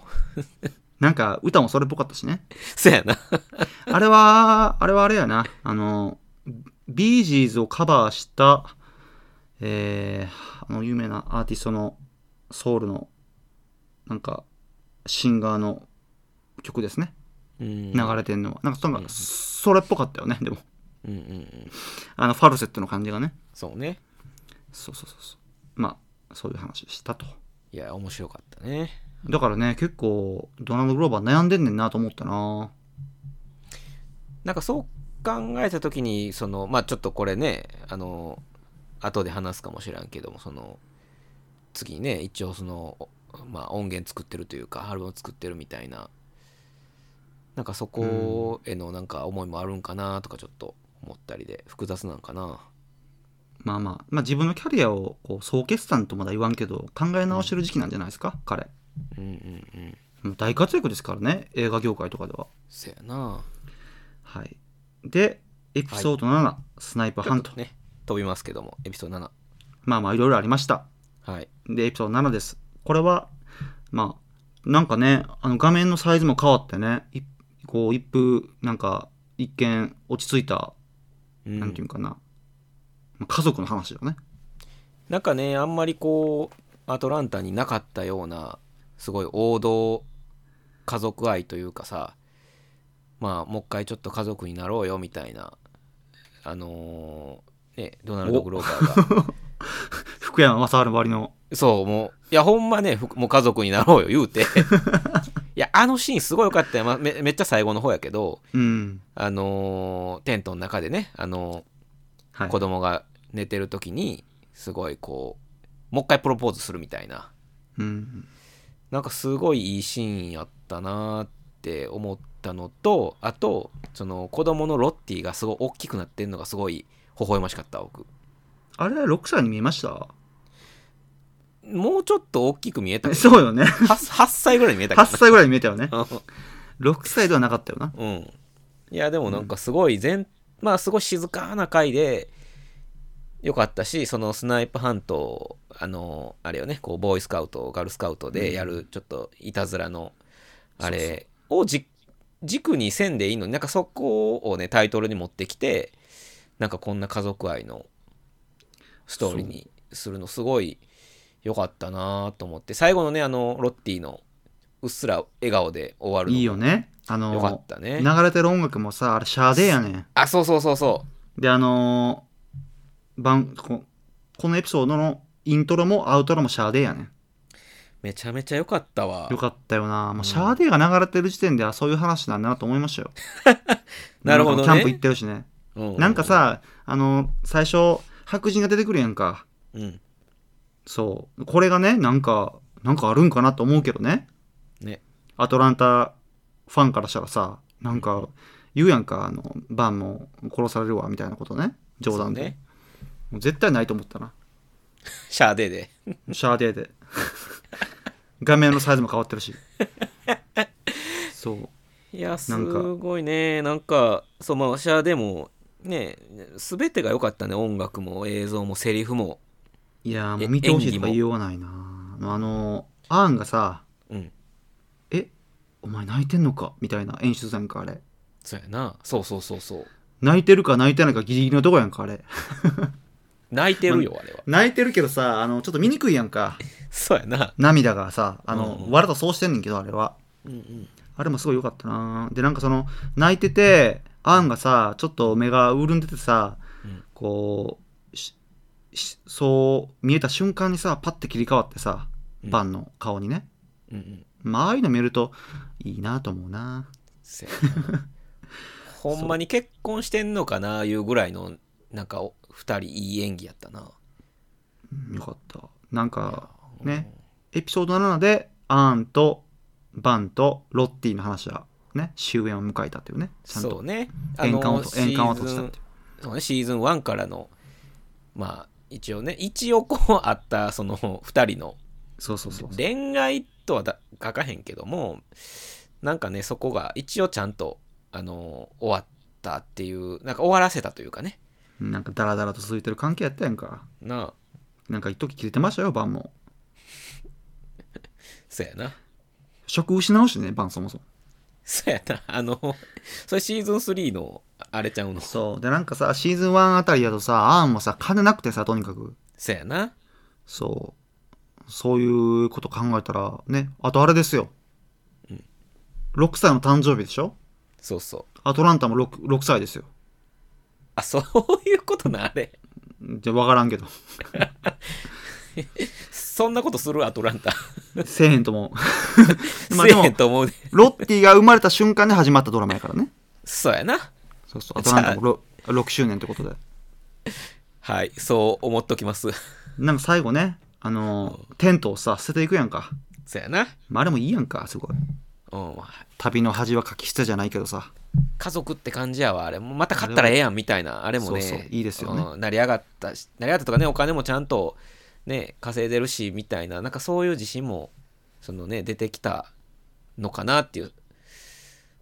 なんか歌もそれっぽかったしね。そうやな あれは、あれはあれやな。あの、ビージーズをカバーした、えー、あの有名なアーティストのソウルの、なんか、シンガーの曲ですね。うん流れてんのは。なんかそんな、それっぽかったよね、でも。うんうんうんあの、ファルセットの感じがね。そうねそうそうそうそう。まあ、そういう話でしたと。いや面白かったね。だからね、結構、ドナルド・グローバー悩んでんねんなと思ったな。なんかそう考えた時にそのまあちょっとこれねあの後で話すかもしれんけどもその次にね一応その、まあ、音源作ってるというかアルバム作ってるみたいな。なんかそこへのなんか思いもあるんかなとかちょっと思ったりで複雑なんかなまあまあ、まあ自分のキャリアをこう総決算とまだ言わんけど、考え直してる時期なんじゃないですか、彼。うんうんうん大活躍ですからね、映画業界とかでは。そやなはい。で、エピソード7、スナイパーハント。ね飛びますけどもエピソード7まあまあいろいろありました。はいで、エピソード7です。これは、まあ、なんかね、あの画面のサイズも変わってね、いこう、一風、なんか、一見落ち着いた、うんなんていうんかな、まあ家族の話だよね。なんかねあんまりこうアトランタになかったようなすごい王道家族愛というかさまあもう一回ちょっと家族になろうよみたいなあのーねドナルド・グローバーが 福山雅治割の、そうもういやほんまねふもう家族になろうよ言うて いやあのシーンすごい良かったよ、まあ、めめっちゃ最後の方やけどうん。あのーテントの中でねあのはい。子供が寝てる時にすごいこうもう一回プロポーズするみたいなうん。なんかすごいいいシーンやったなーって思ったのとあとその子供のロッティがすごい大きくなってんのがすごい微笑ましかった僕あれ、6歳に見えました？もうちょっと大きく見えた そうよね。8, 8歳ぐらいに見えたけ8歳ぐらいに見えたよね。ど6歳ではなかったよな。うんいやでもなんかすごい全、まあすごい静かな回でよかったしそのスナイプハントあのあれよねこうボーイスカウトガールスカウトでやるちょっといたずらのあれをじ軸にせんでいいのになんかそこをねタイトルに持ってきてなんかこんな家族愛のストーリーにするのすごい良かったなと思って最後のねあのロッティのうっすら笑顔で終わるのもいいよね。あのよかったね流れてる音楽もさ、あれ、シャーデーやねん。あそうそうそうそうで、あのー、番ここのエピソードのイントロもアウトロもシャーデーやねん。めちゃめちゃ良かったわよかったよな。もうシャーデーが流れてる時点で、あ、そういう話なんだなと思いましたよ。なるほどねキャンプ行ってるしね。うなんか、さあの最初白人が出てくるやんかうん。そうこれがねなんかなんかあるんかなと思うけどねね。アトランタファンからしたらさなんか言うやんかあのバンも殺されるわみたいなことね冗談で、ねもう絶対ないと思ったなシャーデーで。シャーデーで画面のサイズも変わってるしそういや、すごいね。なんか、そう、まあ、シャーデーも、ね、すべてが良かったね。音楽も映像もセリフも。いやーもう見てほしいとか言いようがないなあのアーンがさうん。「えお前泣いてんのか?」みたいな演出やんかあれそうやな。そうそうそうそう。泣いてるか泣いてないかギリギリのとこやんかあれ泣いてるよ、あれは。泣いてるけどさあのちょっと見にくいやんか。そうやな。涙がさあの、うんうん。とそうしてんねんけどあれは。うんうん。あれもすごい良かったな。でなんかその泣いててアーンがさちょっと目が潤んでてさ、うん。こうそう見えた瞬間にさパッて切り替わってさうん。バンの顔にね、うんうん。まあああいうの見るといいなと思うな。せやな。ほんまに結婚してんのかないうぐらいのなんかお二人いい演技やったな。うん。よかった。なんかね。エピソード7でアーンとバンとロッティの話はね終焉を迎えたっていうね。ちゃんとそうね。円環をシ円環を閉じたっていう。そうねシーズン1からのまあ一応ね一応こうあったその二人のそうそうそう。恋愛とはだ書かへんけどもなんかねそこが一応ちゃんとあの終わったっていうなんか終わらせたというかねなんかダラダラと続いてる関係やったやんか。なあ。なんか一時切れてましたよバンも。そうやな。職失うしねバンそもそも。そうやな。あのそれシーズン3のあれちゃうの？そう。でなんかさシーズン1あたりだとさアーンもさ金なくてさとにかく。そうやな。そう。そういうこと考えたらねあとあれですよ、6歳の誕生日でしょ？そうそう。アトランタも 6, 6歳ですよあそういうことなあれ。じゃ分からんけど。そんなことするアトランタ。せえへんと思う。まあせえでもへんと思うで。ロッティが生まれた瞬間に始まったドラマやからね。そうやな。そうそうアトランタも 6, 6周年ってことで。はいそう思っときます。なんか最後ねあのーテントをさ捨てていくやんか、そうやな。まあ、あれもいいやんかすごいうん。旅の恥は書き捨てじゃないけどさ。家族って感じやわあれ。もまた買ったらええやんみたいなあれもね。そうそういいですよね。うん成り上がったし成り上がったとかねお金もちゃんとね稼いでるしみたいな。なんかそういう自信もそのね出てきたのかなっていう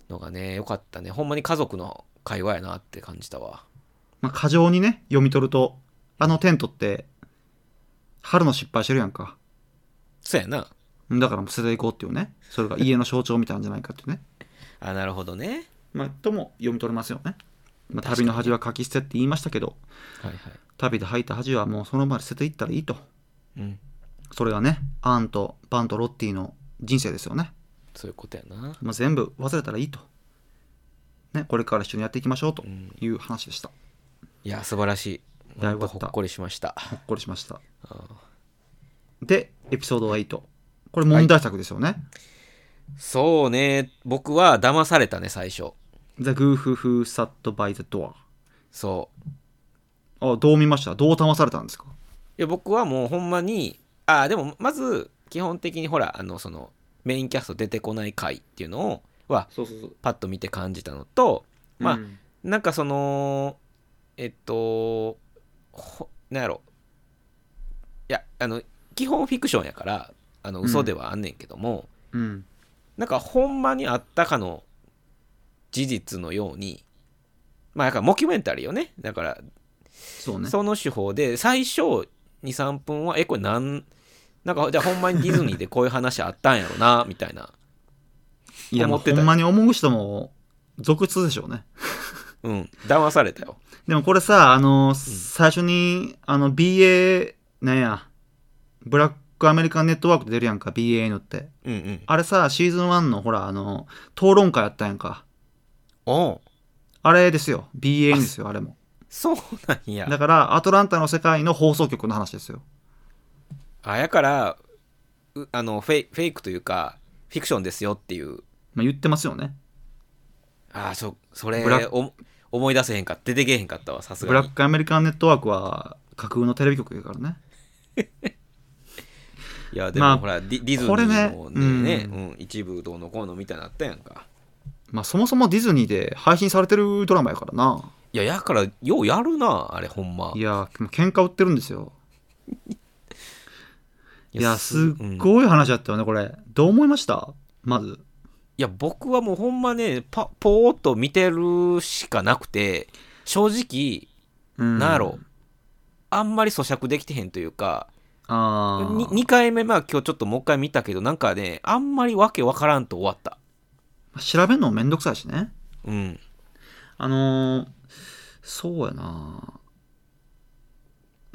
のがねよかったね。ほんまに家族の会話やなって感じたわ。まあ、過剰にね読み取るとあのテントって春の失敗してるやんか。そうやなだからもう捨てていこうっていうね。それが家の象徴みたいなんじゃないかっていうね。あなるほどね。まあとも読み取れますよね、まあ、旅の恥は書き捨てって言いましたけどはいはい。旅で吐いた恥はもうその場で捨てていったらいいと。うん。それがねアーンとバンとロッティの人生ですよね、そういうことやな。まあ、全部忘れたらいいと。ねこれから一緒にやっていきましょうとうん。いう話でした、いや素晴らしい。いやよかった。ほっこりしました。ほっこりしました。あでエピソード8これ問題作ですよね、そうね。僕は騙されたね最初。The Goof Who Sat by the Door そう。あどう見ました？どう騙されたんですか？いや僕はもうほんまにあでもまず基本的にほらあのそのメインキャスト出てこない回っていうのをはそうそうそう。パッと見て感じたのとまあ、うん。なんかそのえっとほなんやろ。いやあの基本フィクションやからあの嘘ではあんねんけども、うん。なんかほんまにあったかの事実のようにまあだからモキュメンタリーよね。だからそうね。その手法で最初23分はえこれなんなんかじゃあほんまにディズニーでこういう話あったんやろなみたいな。いやてたほんまに思う人も続出でしょうね。うん。騙されたよ。でもこれさあの最初にあの BA なんやブラックアメリカンネットワークで出るやんか BAN って。うんうん。あれさシーズン1のほらあの討論会やったやんか。おう。あれですよ。BAN ですよあれも。そうなんや。だからアトランタの世界の放送局の話ですよ。あやからうあのフェイフェイクというかフィクションですよっていう。まあ、言ってますよね。あそそれお思い出せへんか出てけへんかったわさすブがに。ラックアメリカンネットワークは架空のテレビ局やからね いやでも、まあほらディディズニこれねーのねうん。うん。一部どうのこうのみたいになったやんか。まあそもそもディズニーで配信されてるドラマやからな。いややからようやるなあれほんま。いや喧嘩売ってるんですよ。いやすっうんごい話だったよねこれ。どう思いました？まず。いや僕はもうほんまねパポーっと見てるしかなくて正直うん。なんやろ。あんまり咀嚼できてへんというかあー。2, 回目まあ今日ちょっともう一回見たけどなんかねあんまりわけわからんと終わった。調べるのもめんどくさいしね。うん。あのーそうやな。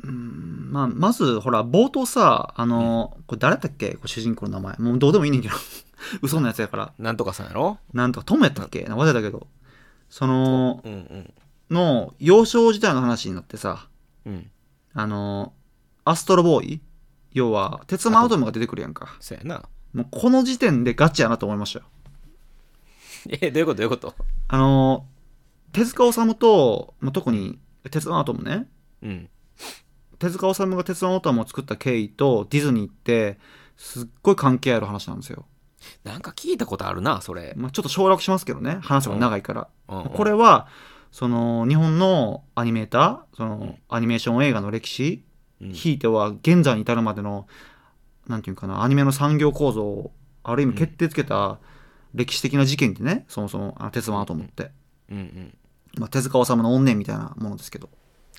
うんまあまずほら冒頭さあのーこれ誰だっけ？主人公の名前。もうどうでもいいねんけど。嘘のやつやから。なんとかさんやろ？なんとかトムやったっけ？忘れたけど。そのうんうん。の幼少時代の話になってさうん。あのアストロボーイ？要は鉄腕アトムが出てくるやんか。そうやな。もうこの時点でガチやなと思いましたよ。えどういうこと？どういうこと？あの手塚治虫と、まあ、特に鉄腕アトムね。うん。手塚治虫が鉄腕アトムを作った経緯とディズニーってすっごい関係ある話なんですよ、なんか聞いたことあるなそれ、まあ、ちょっと省略しますけどね。話が長いから、うんうん。これはその日本のアニメーターその、ん。アニメーション映画の歴史うんひいては現在に至るまでのなんていうかなアニメの産業構造をある意味決定つけた歴史的な事件ってねそもそもあの鉄腕アトムって、うんうん。まあ、手塚治虫の怨念みたいなものですけど、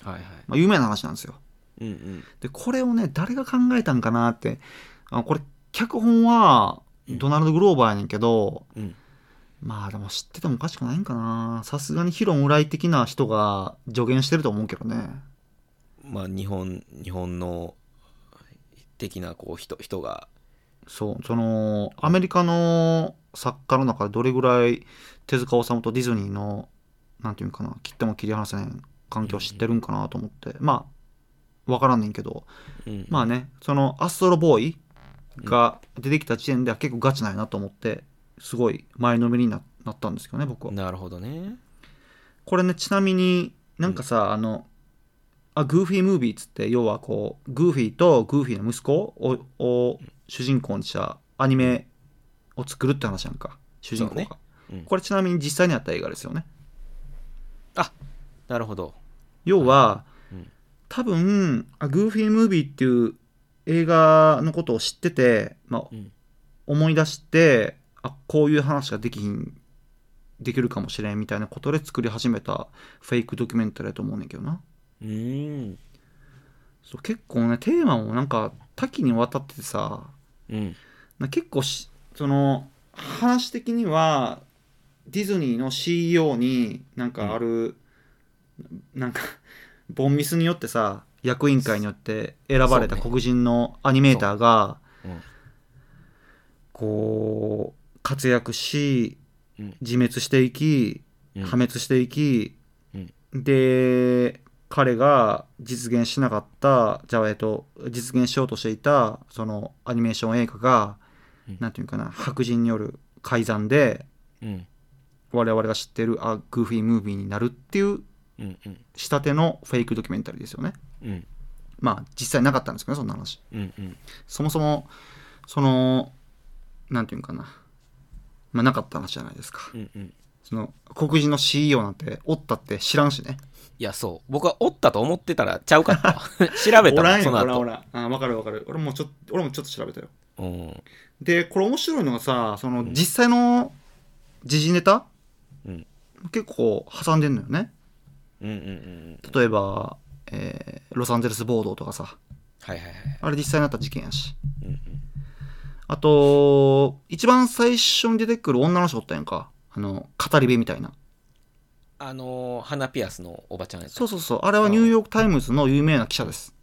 はいはい。まあ、有名な話なんですよ。うんうん。でこれをね誰が考えたんかなってあこれ脚本はドナルド・グローバーやねんけど、うん。まあでも知っててもおかしくないんかな。さすがにヒロムライ的な人が助言してると思うけどねまあ日本日本の的なこう人人が。そう。そのアメリカの作家の中でどれぐらい手塚治虫とディズニーのなんていうんかな切っても切り離せない環境を知ってるんかなと思って、まあ分からんねんけど。うん。まあねそのアストロボーイが出てきた時点では結構ガチなんやなと思ってすごい前のめりにななったんですけどね僕は。なるほどね。これねちなみになんかさ、あのあグーフィームービーっつって要はこうグーフィーとグーフィーの息子をを主人公にしたアニメを作るって話なんか。主人公が、ね。うん。これちなみに実際にあった映画ですよね。なるほど。要は、うん。多分あグーフィームービーっていう映画のことを知ってて、まあうん。思い出してあこういう話ができひんできるかもしれんみたいなことで作り始めたフェイクドキュメンタリーだと思うねんけどなうーん。そう結構ねテーマもなんか多岐にわたっててさうん。な結構しその話的にはディズニーの CEO になんかある、なんかボンミスによってさ役員会によって選ばれた黒人のアニメーターが、うん。こう活躍しうん。自滅していきうん。破滅していき、うん。で彼が実現しなかったじゃあえっと実現しようとしていたそのアニメーション映画が、うん。なんていうかな白人による改ざんでうん。我々が知ってるあグーフィームービーになるっていう仕立てのフェイクドキュメンタリーですよね。うん。まあ実際なかったんですけどねそんな話。うんうん。そもそもそのなんていうかな。まあなかった話じゃないですか。うんうん。その黒人の CEO なんておったって知らんしねいやそう。僕はおったと思ってたらちゃうかった。わ 調べたおらその後。おらあ分かる分かる。俺もちょっと俺もちょっと調べたよ。うん。でこれ面白いのがさその実際の時事ネタ、うん。結構挟んでんのよね。うんうんうん例えば、えーロサンゼルス暴動とかさ。はいはいはい。あれ実際になった事件やし。うんうん。あと一番最初に出てくる女の人おったやんか。あの語り部みたいなあのー花ピアスのおばちゃんやったそうそうそう。あれはニューヨーク・タイムズの有名な記者です。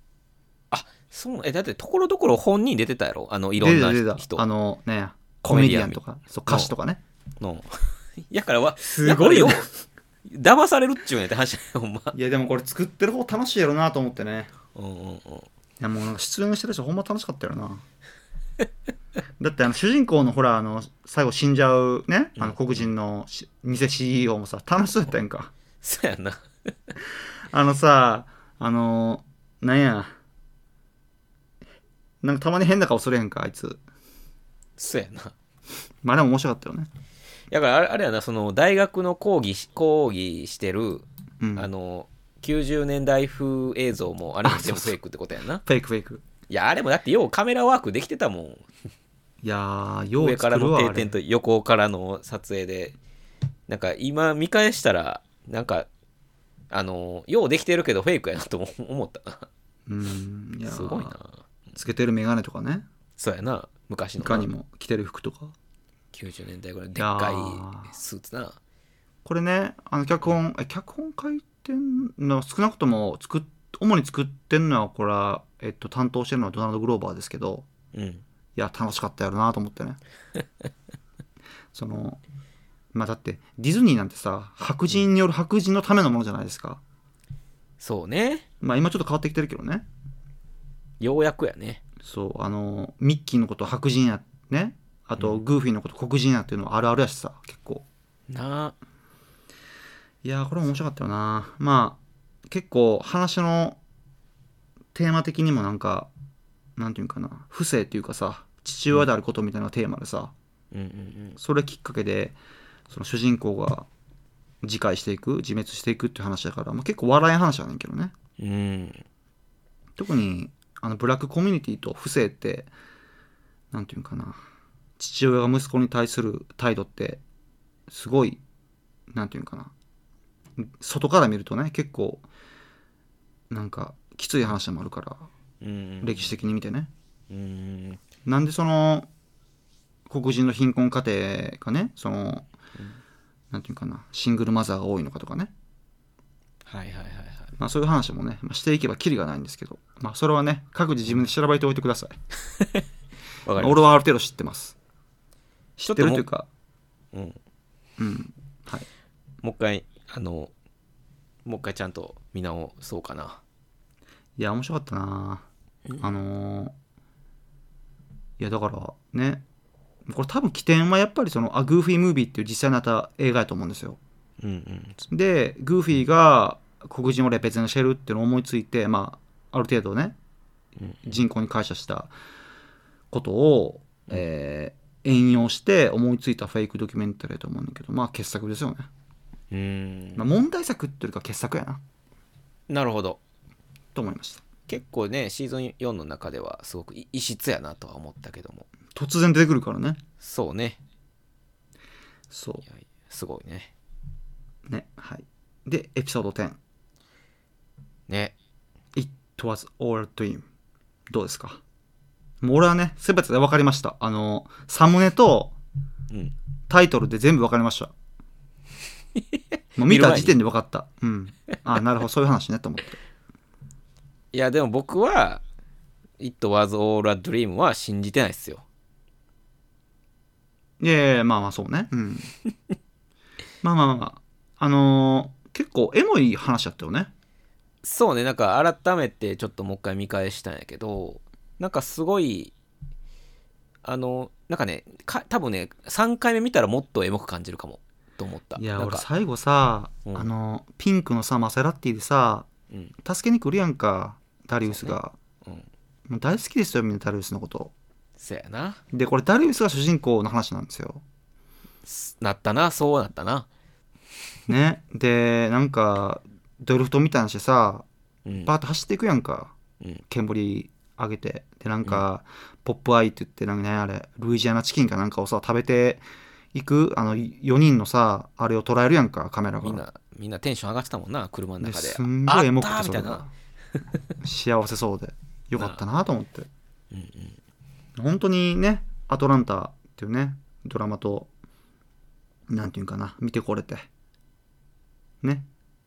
あそうえだってところどころ本人出てたやろ？あのいろんな出てた出て。人。たあのねコメディアンとか。そう歌手とかね。の。やからはすごいよやからよ騙されるっちゅうんやって話ほんま。いやでもこれ作ってる方楽しいやろなと思ってね。うんうんうん。いやもうなんか出演してる人ほんま楽しかったよなだってあの主人公のほらあの最後死んじゃうねあの黒人のし偽 CEO もさ楽しそうやったやんかそうやんな あのさ、あの、なんや。なんかたまに変な顔するやんか、あいつ。そうやなまあでも面白かったよね。だからあれあれやなその大学の講義し講義してる、うん。あの90年代風映像もあれも全部フェイクってことやんなフェイクフェイク。いやあれもだってようカメラワークできてたもんいやー、よう上から。の定点と横からの撮影でなんか今見返したらなんかあのようできてるけどフェイクやなとも思ったなうん。いやーすごいなつけてるメガネとかね。そうやな昔のいかにも着てる服とか。90年代ぐらいのでっかいスーツなこれね、あの脚本、え、脚本書いてんの、少なくとも作っ、主に作ってんのは、これは、えっと、担当してるのはドナルド・グローバーですけど、うんいや、楽しかったやろなと思ってね。その、まあだって、ディズニーなんてさ、白人による白人のためのものじゃないですか。そうねまあ今ちょっと変わってきてるけどね。ようやくやねそう、あの、ミッキーのこと白人や、ね。あと、グーフィーのこと黒人やっていうのはあるあるやしさ、結構。なあいやーこれ面白かったよなまあ結構話のテーマ的にもなんかなんていうんかな不正っていうかさ父親であることみたいなテーマでさうんうんそれきっかけでその主人公が自戒していく自滅していくっていう話だから、まあ、結構笑い話やねんけどね。うん。うん特にあのブラックコミュニティと不正ってなんていうんかな父親が息子に対する態度ってすごいなんていうんかな外から見るとね結構なんかきつい話でもあるからうんうん歴史的に見てね。うんなんでその黒人の貧困家庭がね？そのなんていうかな？シングルマザーが多いのかとかね。はいはいはいはい。まあそういう話もね、まあ、していけばキリがないんですけど。まあそれはね各自自分で調べておいてください。俺はある程度知ってます。知ってるというか。うん。うん。はい。もう一回あのもう一回ちゃんと見直そうかな。いや面白かったなあのーいやだからねこれ多分起点はやっぱりそのあグーフィームービーっていう実際になった映画やと思うんですよ。うんうん。でグーフィーが黒人をレペゼンしてるっていうのを思いついてまあある程度ねうん人口に感謝したことを、えー援用して思いついたフェイクドキュメンタリーだと思うんだけどまあ傑作ですよね、うん。まあ、問題作っていうか傑作やな。なるほど。と思いました結構ねシーズン4の中ではすごくい異質やなとは思ったけども。突然出てくるからね。そうね。そいやすごいね。うねはい。でエピソード10ね。It was all a dream. どうですか？もう俺はね全てで分かりました。あのサムネとうん。タイトルで全部分かりました。もう見た時点で分かった。うん。あなるほど。そういう話ねと思っていやでも僕は「It was all a dream」は信じてないっすよ。いやいやまあまあそうね。うん。まあまあまあ。まああのー結構エモい話だったよね。そうねなんか改めてちょっともう一回見返したんやけどなんかすごいあのなんかねか多分ね3回目見たらもっとエモく感じるかもと思った。いや俺最後さ、うん。あのピンクのさマセラッティでさうん。助けに来るやんかダリウスが、うん。もう大好きですよみんなダリウスのこと。そやな。でこれダリウスが主人公の話なんですよ。なったな。そうなったな。ね。でなんかドリフトみたいにしてさうん。バーッと走っていくやんか。うん。煙上げて。でなんか、ポップアイって言ってなんかねあれルイジアナチキンかなんかをさ食べていくあの4人のさあれを捉えるやんかカメラが。みんなみんなテンション上がってたもんな車の中で。ですんごいエモくったーみたいな幸せそうでよかったなと思って。うんうん。本当にねアトランタっていうねドラマとなんていうんかな見てこれて。ね。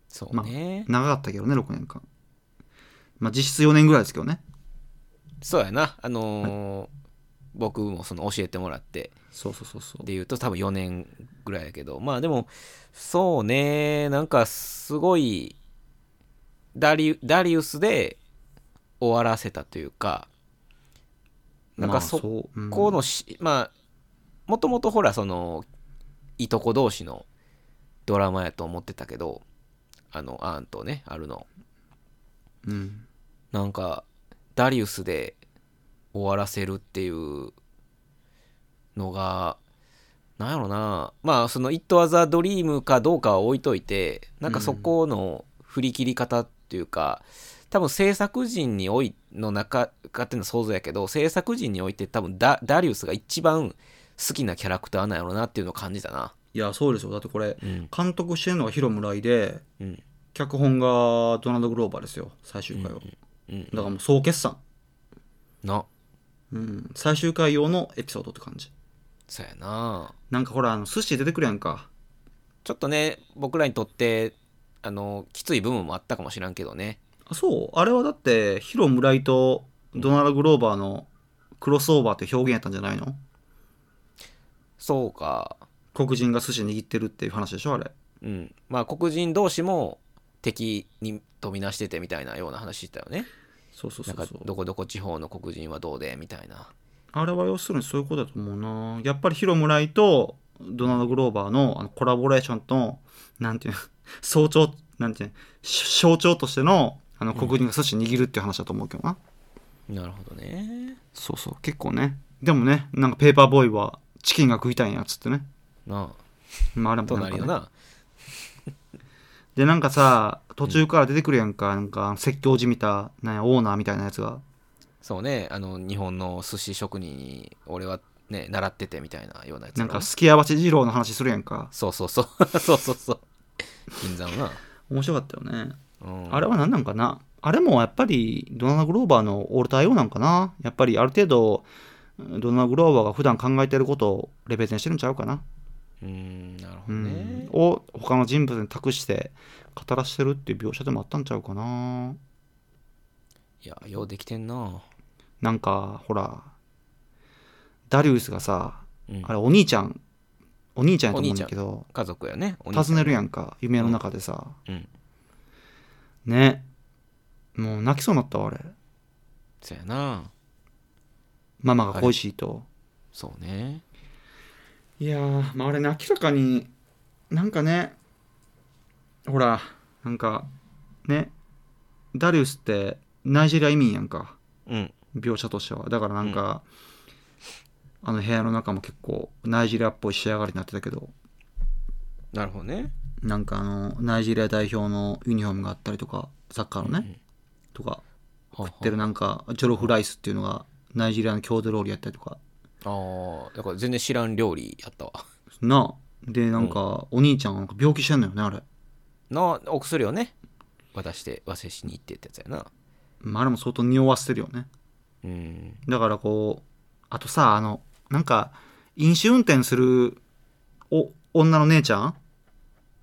そうね、長かったけどね6年間。まあ実質4年ぐらいですけどね。そうやな。あのー僕もその教えてもらって。そうそうそうそう。で言うと多分4年ぐらいやけど。まあでもそうね。なんかすごいダリダリウスで終わらせたというかなんまあかそこのし、まあもともとほらそのいとこ同士のドラマやと思ってたけどあのアーンとねあるの。うん。なんかダリウスで終わらせるっていうのがなんやろな。まあその「It was a Dream」かどうかは置いといてなんかそこの振り切り方っていうか、多分制作陣においの中かっていうのは想像やけど制作陣において多分ダダリウスが一番好きなキャラクターなんやろなっていうのを感じたな。いやそうですよだってこれうん。監督してるのがヒロ村井でうん。脚本がドナルド・グローバーですよ。最終回は、うん。だからもう総決算、な。うん、最終回用のエピソードって感じ。そうやな。なんかほらあの寿司出てくるやんか。ちょっとね僕らにとってあのきつい部分もあったかもしらんけどね。あそう。あれはだってヒロ村井とドナルド・グローバーのクロスオーバーって表現やったんじゃないの？そうか。黒人が寿司握ってるっていう話でしょあれ。うん。まあ黒人同士も敵にとみなしててみたいなような話したよね。そうそうそうそう。なんかどこどこ地方の黒人はどうでみたいな。あれは要するにそういうことだと思うな。やっぱりヒロ村井とドナルド・グローバーのあのコラボレーションとなんていうの象徴なんていう象徴としてのあの黒人が寿司握るっていう話だと思うけどな、なるほどね。そうそう。結構ね。でもねなんかペーパーボーイはチキンが食いたいんやっつってね。なまああれあもなんか、ね、な。でなんかさ途中から出てくるやんか、なんか説教じみたなんやオーナーみたいなやつが。そうね。あの日本の寿司職人に俺はね習っててみたいなようなやつなんかすきやばち二郎の話するやんか。そうそうそう。そうそうそう。金山な、面白かったよね。うん、あれは何なんかな？あれもやっぱりドナルド・グローバーのオール対応なんかな？やっぱりある程度ドナルド・グローバーが普段考えてることをレベゼンしてるんちゃうかな、うんなるほうどね。ん、を他の人物に託して語らしてるっていう描写でもあったんちゃうかな。いやようできてんな。なんかほらダリウスがさうん。あれお兄ちゃんお兄ちゃんやと思うんだけど家族やね。お兄訪ねるやんんか夢の中でさ、うん。ね。もう泣きそうになったわあれ。そやな。ママが恋しいと。そうね。いやー、まあ、あれね明らかになんかねほらなんかね。ダリウスってナイジェリア移民やんか。うん。描写としては。だからなんか、あの部屋の中も結構ナイジェリアっぽい仕上がりになってたけどなるほどね。なんかあのナイジェリア代表のユニフォームがあったりとかサッカーのね、とか食食ってるなんかジョロフライスっていうのがナイジェリアの郷土料理やったりとか。ああだから全然知らん料理やったわ。なあでなんか、お兄ちゃんはなんか病気してんのよねあれ。のお薬をね渡して忘れしに行ってってやつやな。まああれも相当匂わせてるよね。うん。だからこうあとさあのなんか飲酒運転するお女の姉ちゃん？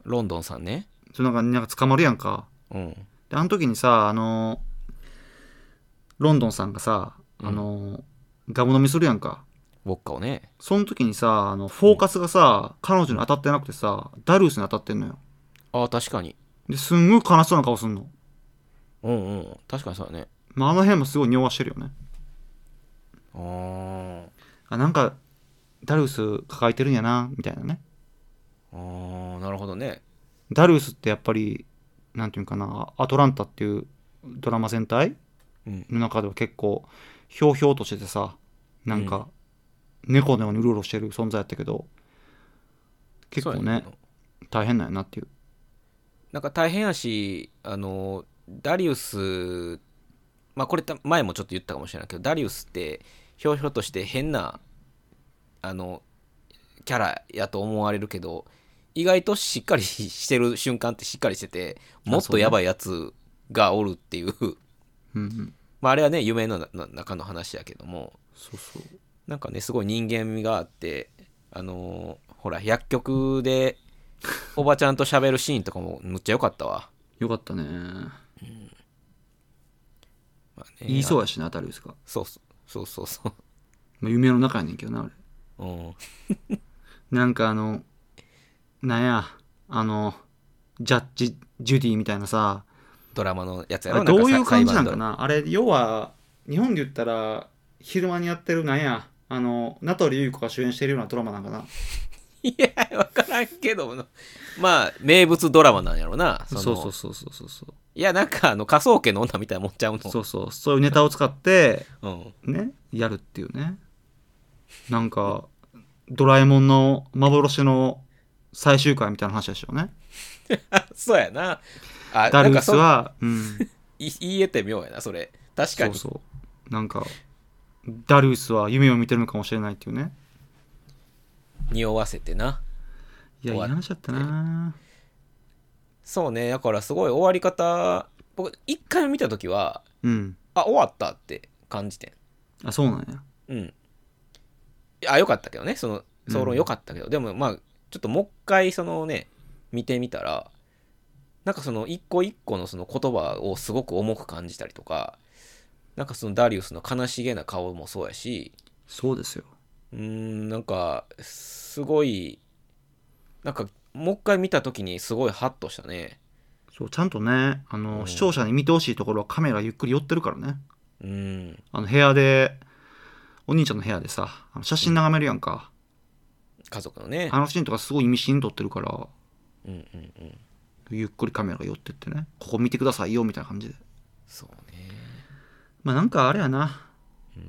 ロンドンさんね。そのなんかなんか捕まるやんか。うん。であの時にさあのロンドンさんがさあの、ガム飲みするやんか。ウォッカをね。その時にさあのフォーカスがさ、彼女に当たってなくてさダルースに当たってんのよ。ああ確かに。ですんごい悲しそうな顔すんの、うんうん。確かにそうだね。まあ、あの辺もすごい匂わしてるよね。あーあなんかダルース抱えてるんやなみたいなね。あーなるほどね。ダルースってやっぱりなんていうかなアトランタっていうドラマ全体うん。の中では結構ひょうひょうとしててさなんか猫のようにうろうろしてる存在やったけど結構ね大変なんやなっていう。なんか大変やしあのダリウスまあこれた前もちょっと言ったかもしれないけどダリウスってひょうひょうとして変なあのキャラやと思われるけど意外としっかりしてる瞬間ってしっかりしててもっとやばいやつがおるっていう。うんうん。まああれはね夢のな中の話やけども。そうそう。なんかねすごい人間味があってあのーほら薬局でおばちゃんと喋るシーンとかもむっちゃ良かったわ、よかったね。まあね言いそうやしなダルースがそうそうそうそうまあ夢の中やねんけどなあれそううん。なんかあのなんやあのジャッジジュディみたいなさ。ドラマのやつやあろれどういう感じなんかな？なあれ要は日本で言ったら昼間にやってるなんやあの名取裕子が主演してるようなドラマなんかな？いや分からんけどまあ名物ドラマなんやろな。そうのそうそうそうそうそういやなんかあの科捜研の女みたいなもんちゃうの。そうそう。そういうネタを使ってうん、ねやるっていうね。なんかドラえもんの幻の最終回みたいな話でしょうね。そうやな。あダルーなんかそスはうん。い言えて妙やなそれ。確かに。そうそう。なんかダルースは夢を見てるのかもしれないっていうね匂わせてな。いやいい終わったな。そうね。だからすごい終わり方僕一回見た時はうん。あ終わったって感じてあそうなんや。ん。うんあよかったけどね。その総論よかったけど、でもまあちょっともう一回そのね見てみたらなんかその一個一個のその言葉をすごく重く感じたりとかなんかそのダリウスの悲しげな顔もそうやしそうですようーんなんかすごいなんかもう一回見た時にすごいハッとしたね。そうちゃんとねあの、うん。視聴者に見てほしいところはカメラゆっくり寄ってるからね。うん。あの部屋でお兄ちゃんの部屋でさあの写真眺めるやんか、家族のね。あのシーンとかすごい意味深に撮ってるからうんうんうん。ゆっくりカメラが寄ってってね。ここ見てくださいよみたいな感じで。そうね。まあなんかあれやな。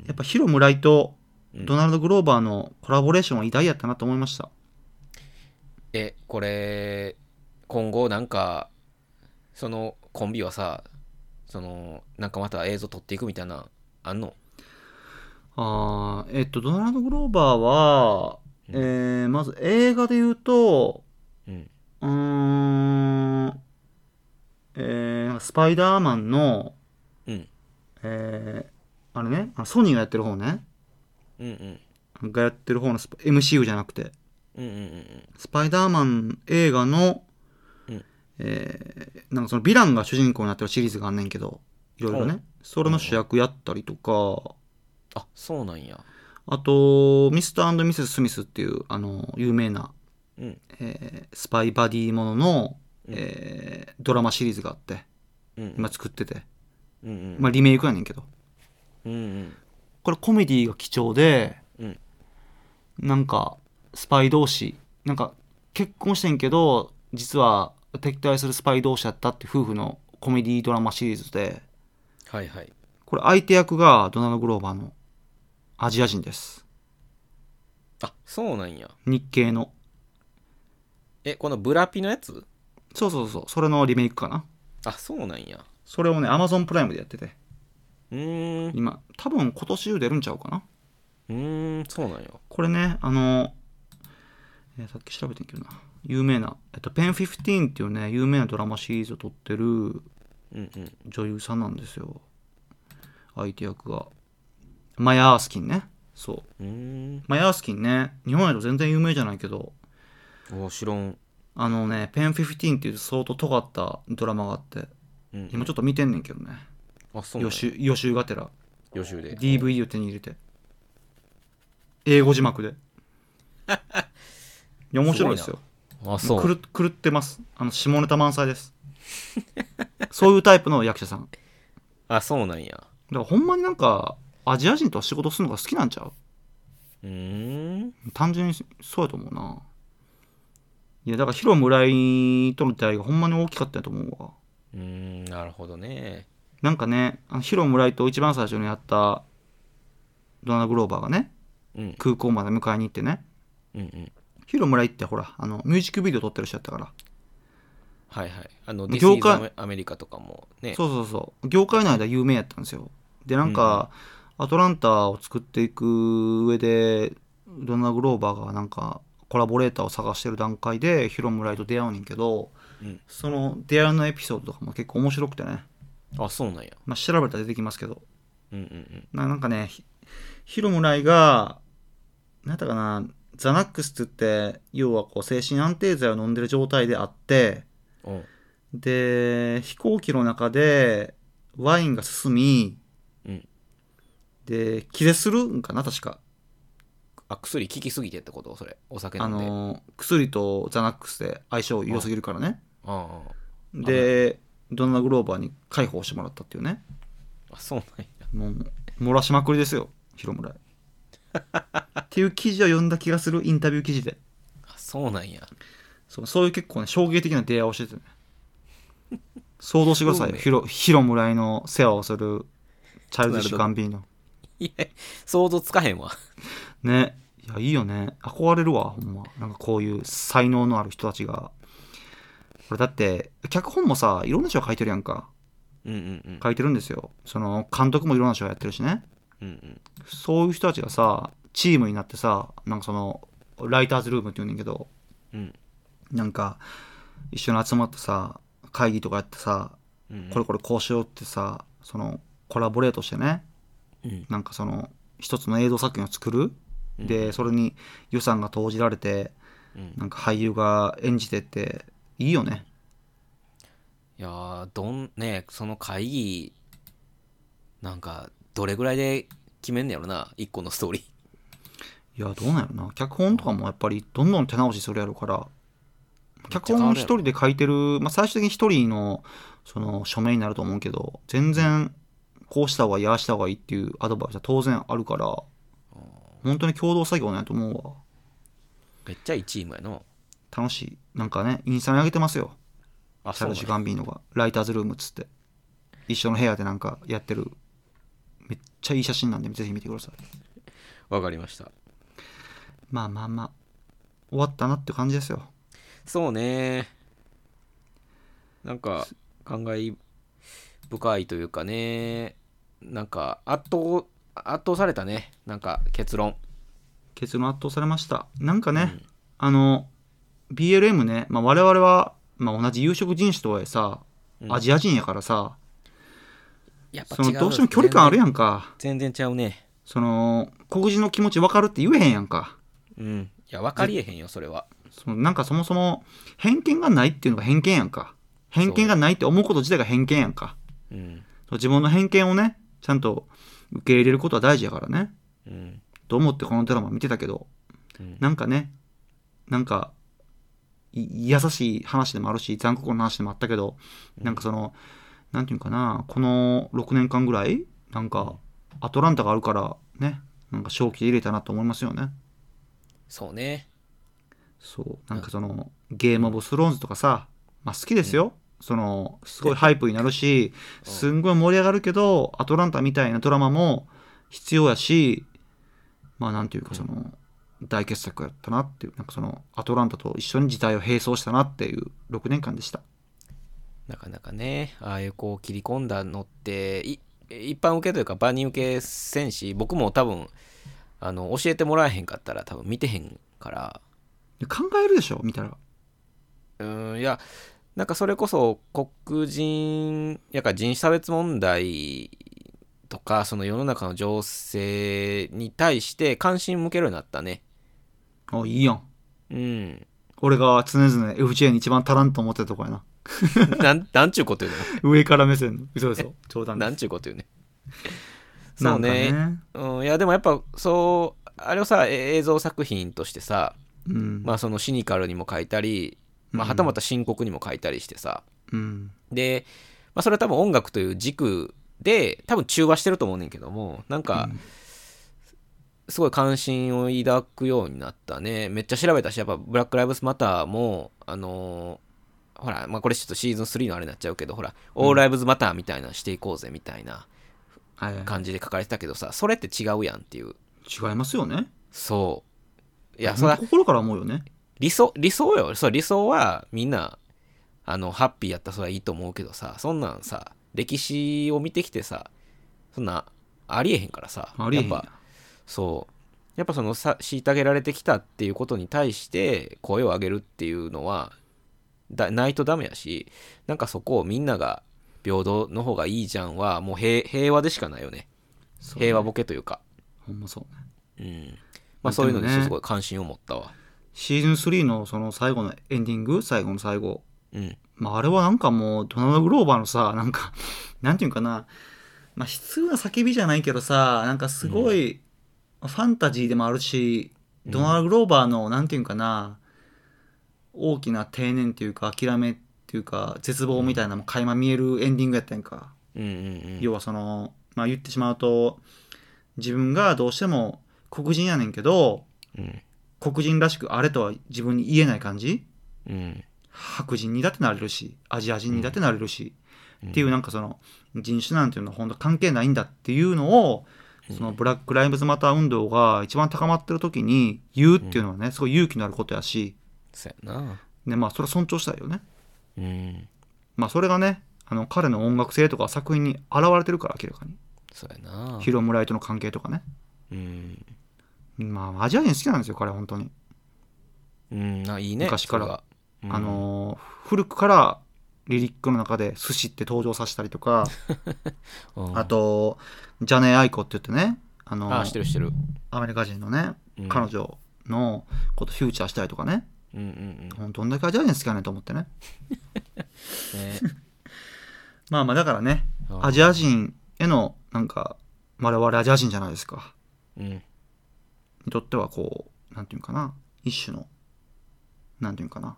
やっぱヒロ村井とうんドナルド・グローバーのコラボレーションは偉大やったなと思いました。えこれ今後なんかそのコンビはさそのなんかまた映像撮っていくみたいなあんの？あーえっとドナルド・グローバーは、えーまず映画で言うとうん。うーんえー、スパイダーマンのうん。えー、あれねあソニーがやってる方ねうんうん。がやってる方の MCU じゃなくて。うんうんうんスパイダーマン映画の、うん。えーなんかそのヴィランが主人公になってるシリーズがあんねんけどいろいろう。ねそれの主役やったりとか。あそうなんや。あとミスターミセス・スミスっていうあの有名な、うん。えースパイバディものの、うん。えードラマシリーズがあって。うん。今作ってて、うんうん。まあ、リメイクやねんけど。うんうんこれコメディが貴重でうん。なんかスパイ同士なんか結婚してんけど実は敵対するスパイ同士だったって夫婦のコメディドラマシリーズではいはい。これ相手役がドナルド・グローバーのアジア人です。あそうなんや。日系の。えこのブラピのやつ？そうそうそう。それのリメイクかな。あそうなんや。それをねアマゾンプライムでやっててうーん。今多分今年中出るんちゃうかな？うーんそうなんや。これねあの、えーさっき調べてんけどな。有名な、えっと、ペン15っていうね有名なドラマシリーズを撮ってるうんうん。女優さんなんですよ。相手役が。マヤ・アースキンね。そう。マヤ・アースキンね。日本やと全然有名じゃないけど。お知らん。あのねペン15っていう相当尖ったドラマがあって。うん。今ちょっと見てんねんけどねあそうなんや。予習予習がてら。予習で。DVD を手に入れて。英語字幕で。い や面白いですよ。あそう。狂っ狂ってます。あの下ネタ満載です。そういうタイプの役者さん。だかあそうなんや。らほんまになんかアジア人と仕事するのが好きなんちゃう？うーん。単純にそうやと思うな。いやだからヒロ村井との出会いがほんまに大きかったやと思うわ。うーんなるほどねなんかねあのヒロ村井と一番最初にやったドナグローバーがねうん。空港まで迎えに行ってね。うんうん。ヒロ村井ってほらあのミュージックビデオ撮ってる人やったから。はいはい。あの業界アメリカとかもね。そうそうそう。業界内では有名やったんですよ。でなんか、アトランタを作っていく上でドナグローバーがなんかコラボレーターを探してる段階でヒロ村井と出会うねんけど、うん。その出会いのエピソードとかも結構面白くてね、あそうなんや。まあ、調べたら出てきますけど。うんうんうん。ななんかねひヒロ村井がなんだかなザナックスって言って要はこう精神安定剤を飲んでる状態であっておうで飛行機の中でワインが進み、うん。で気絶するんかな確か。あ薬効きすぎてってこと？それお酒あ飲んで、の薬とザナックスで相性良すぎるからね。ああでドナルド・グローバーに解放してもらったっていうね。あそうなんや。もう漏らしまくりですよ広村。井っていう記事を読んだ気がするインタビュー記事で。あそそうなんや。そうそういう結構ね衝撃的な出会いをしててね。想像してくださいよ。運命ヒロヒロ村井の世話をするチャイルドシュガンビーノいや想像つかへんわ。ね。いやいいよね。憧れるわほんま。なんかこういう才能のある人たちがこれだって脚本もさいろんな人が書いてるやんか。うんうんうん。書いてるんですよ。その監督もいろんな人がやってるしね。うんうん。そういう人たちがさチームになってさなんかそのライターズルームって言うねんけどうん。なんか一緒に集まってさ会議とかやってさうんこれこれこうしようってさそのコラボレートしてねうん。なんかその一つの映像作品を作る。うん。でそれに予算が投じられてうん。なんか俳優が演じてっていいよね。いやーどんねその会議なんかどれぐらいで決めんねやろな一個のストーリー。いやどうなんやろな。脚本とかもやっぱりどんどん手直しするやろから脚本一人で書いてる、まあ、最終的に一人のその署名になると思うけど全然こうした方がいいああした方がいいっていうアドバイスは当然あるから本当に共同作業なんやと思うわ。めっちゃいいチームやの楽しい。なんかねインスタに上げてますよ。あチャルシュ・そうなんやガンビーノが。ライターズルームっつって。一緒の部屋でなんかやってる。めっちゃいい写真なんでぜひ見てください。わかりました。まあまあまあ。終わったなって感じですよ。そうね。なんか感慨深いというかね。なんか圧倒圧倒されたね。なんか結論。結論圧倒されました。なんかね、あの BLM ね、まあ、我々は、まあ、同じ有色人種とはいえさうん。アジア人やからさ、やっぱそのどうしても距離感あるやんか。全然ちゃうね。その黒人の気持ち分かるって言えへんやんか。うん。いや分かりえへんよそれは。そのなんかそもそも偏見がないっていうのが偏見やんか。偏見がないって思うこと自体が偏見やんか。うんそう自分の偏見をねちゃんと受け入れることは大事やからね。うん。と思ってこのドラマ見てたけど。うん。なんかねなんかい優しい話でもあるし残酷な話でもあったけど、なんかそのなんていうかなこの6年間ぐらいなんかアトランタがあるからねなんか正気で入れたなと思いますよね。そうね。そう。なんかそのゲームオブスローンズとかさまあ好きですよ、そのすごいハイプになるしすんごい盛り上がるけどアトランタみたいなドラマも必要やしまあなんていうかその、大傑作やったなっていうなんかそのアトランタと一緒に時代を並走したなっていう6年間でした。なかなかねああいうこう切り込んだのってい一般受けというか万人受けせんし僕も多分あの教えてもらえへんかったら多分見てへんから。で考えるでしょ見たら。うーんいやなんかそれこそ黒人やから人種差別問題とかその世の中の情勢に対して関心向けるようになったね。あいいやん。うん。俺が常々 FJ に一番足らんと思ってたとこやな。なんなんちゅうこと言う上から目線の。嘘嘘。冗談のなんちゅうこと言うねそうんね。ね。うん、いやでもやっぱそうあれをさえ映像作品としてさうん。まあそのシニカルにも書いたり、まあ、うん。はたまた深刻にも書いたりしてさ、うん。で、まあ、それは多分音楽という軸で多分中和してると思うねんけどもなんかうん。すごい関心を抱くようになったね。めっちゃ調べたしやっぱブラック・ライブズ・マターもあのーほら、まあ、これちょっとシーズン3のあれになっちゃうけどほら、オール・ライブズ・マターみたいなのしていこうぜみたいな感じで書かれてたけどさそれって違うやんっていう。違いますよね。そう。いやいそれは心から思うよね。理想理想よ。そう理想はみんなあのハッピーやったらそれはいいと思うけどさそんなんさ歴史を見てきてさそんなありえへんからさやっぱそう。やっぱそのさ虐げられてきたっていうことに対して声を上げるっていうのはだないとダメやしなんかそこをみんなが平等の方がいいじゃんはもう平平和でしかないよね。ね。平和ボケというか。ほんまそうね。うん。まあそういうのにすごい関心を持ったわ。シーズン3のその最後のエンディング最後の最後うん。まあ、あれはなんかもう、ドナルド・グローバーのさ、なんか、なんていうんかな、まあ、悲痛な叫びじゃないけどさ、なんかすごい、ファンタジーでもあるし、ドナルド・グローバーの、なんていうんかな、大きな定年っていうか、諦めっていうか、絶望みたいなのも垣間見えるエンディングやったんか。うんうんうん。要はその、まあ言ってしまうと、自分がどうしても黒人やねんけど、うん。黒人らしくあれとは自分に言えない感じ。うん白人にだってなれるしアジア人にだってなれるし、うん。っていうなんかその人種なんていうのは本当関係ないんだっていうのをそのブラック・ライブズ・マター運動が一番高まってる時に言うっていうのはねすごい勇気のあることやし、そうやな。ね、まあそれは尊重したいよね。うん。まあそれがねあの彼の音楽性とか作品に現れてるから明らかに。そうやな。ヒロムライとの関係とかね。うん。まあアジア人好きなんですよ彼本当に、うんあいいね昔からうん。あのー古くからリリックの中で寿司って登場させたりとか、うん。あとジャネ・アイコって言ってねあのーあしてるしてる。アメリカ人のね、うん。彼女のことフューチャーしたりとかね。うんうんほん。とどんだけアジア人好きやねんと思ってね。う んね。まあまあだからねうん。アジア人へのなんか我々アジア人じゃないですか。うん。にとってはこうなんていうかな。一種のなんていうかな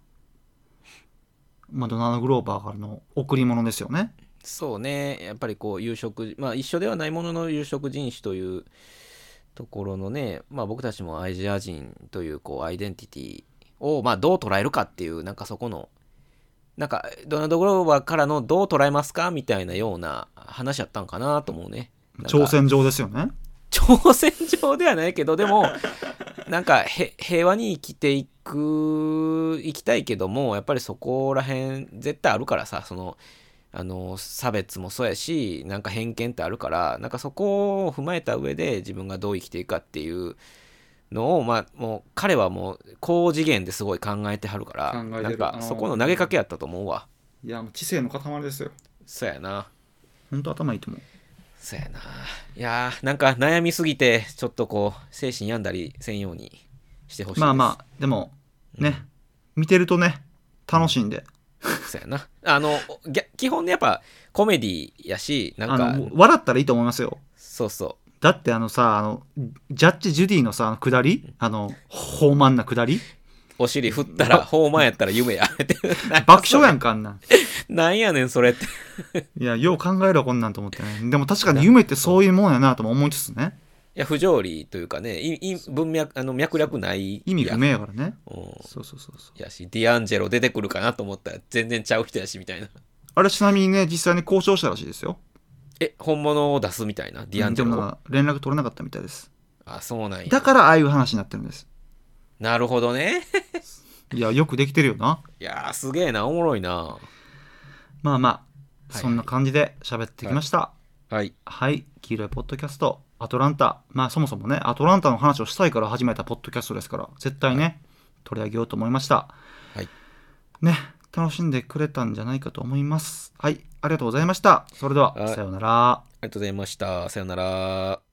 マドナード・グローバーからの贈り物ですよね。そうね。やっぱりこう有色まあ一緒ではないものの有色人種というところのねまあ僕たちもアジア人というこうアイデンティティをまあどう捉えるかっていうなんかそこのなんかドナルド・グローバーからのどう捉えますかみたいなような話やったんかなと思うね。挑戦状ですよね。挑戦状ではないけど、でも、なんかへ平和に生きていく、生きたいけども、やっぱりそこら辺絶対あるからさ、その、あの、差別もそうやし、なんか偏見ってあるから、なんかそこを踏まえた上で自分がどう生きていくかっていうのを、まあ、もう彼はもう高次元ですごい考えてはるから、なんかそこの投げかけやったと思うわ。いやもう知性の塊ですよそうやな。ほんと頭いいと思うそうやな。いやー、なんか悩みすぎて、ちょっとこう、精神病んだりせんようにしてほしいです。まあまあでもね、見てるとね楽しんで、そうやな。あの、基本ね、やっぱコメディやし、なんあか、の笑ったらいいと思いますよそうそだってあのさあのジャッジ・ジュディのさあの下り？あの豊満な下り？う。お尻振ったら、ホーマンやったら夢や。っ て爆笑やんかあんなん なんやねん、それって。いやよう考えろこんなんと思ってねでも確かに夢ってそういうもんやなとも思いつつねいや、不条理というかね、いい文脈、あの、脈略ない。意味不明やからねうん。そうそうそうそうやし、ディアンジェロ出てくるかなと思ったら、全然ちゃう人やし、みたいな。あれちなみにね実際に交渉したらしいですよえ、本物を出すみたいな、ディアンジェロ。でも連絡取れなかったみたいですあ、そうなんや。だからああいう話になってるんですなるほどね。いやよくできてるよないやー、すげえな、おもろいな。まあまあはいそんな感じで喋ってきましたはい。はい、黄色いポッドキャストアトランタまあそもそもねアトランタの話をしたいから始めたポッドキャストですから絶対ね、取り上げようと思いましたはい。ね楽しんでくれたんじゃないかと思いますはいありがとうございましたそれでははいさようならありがとうございました。さよなら。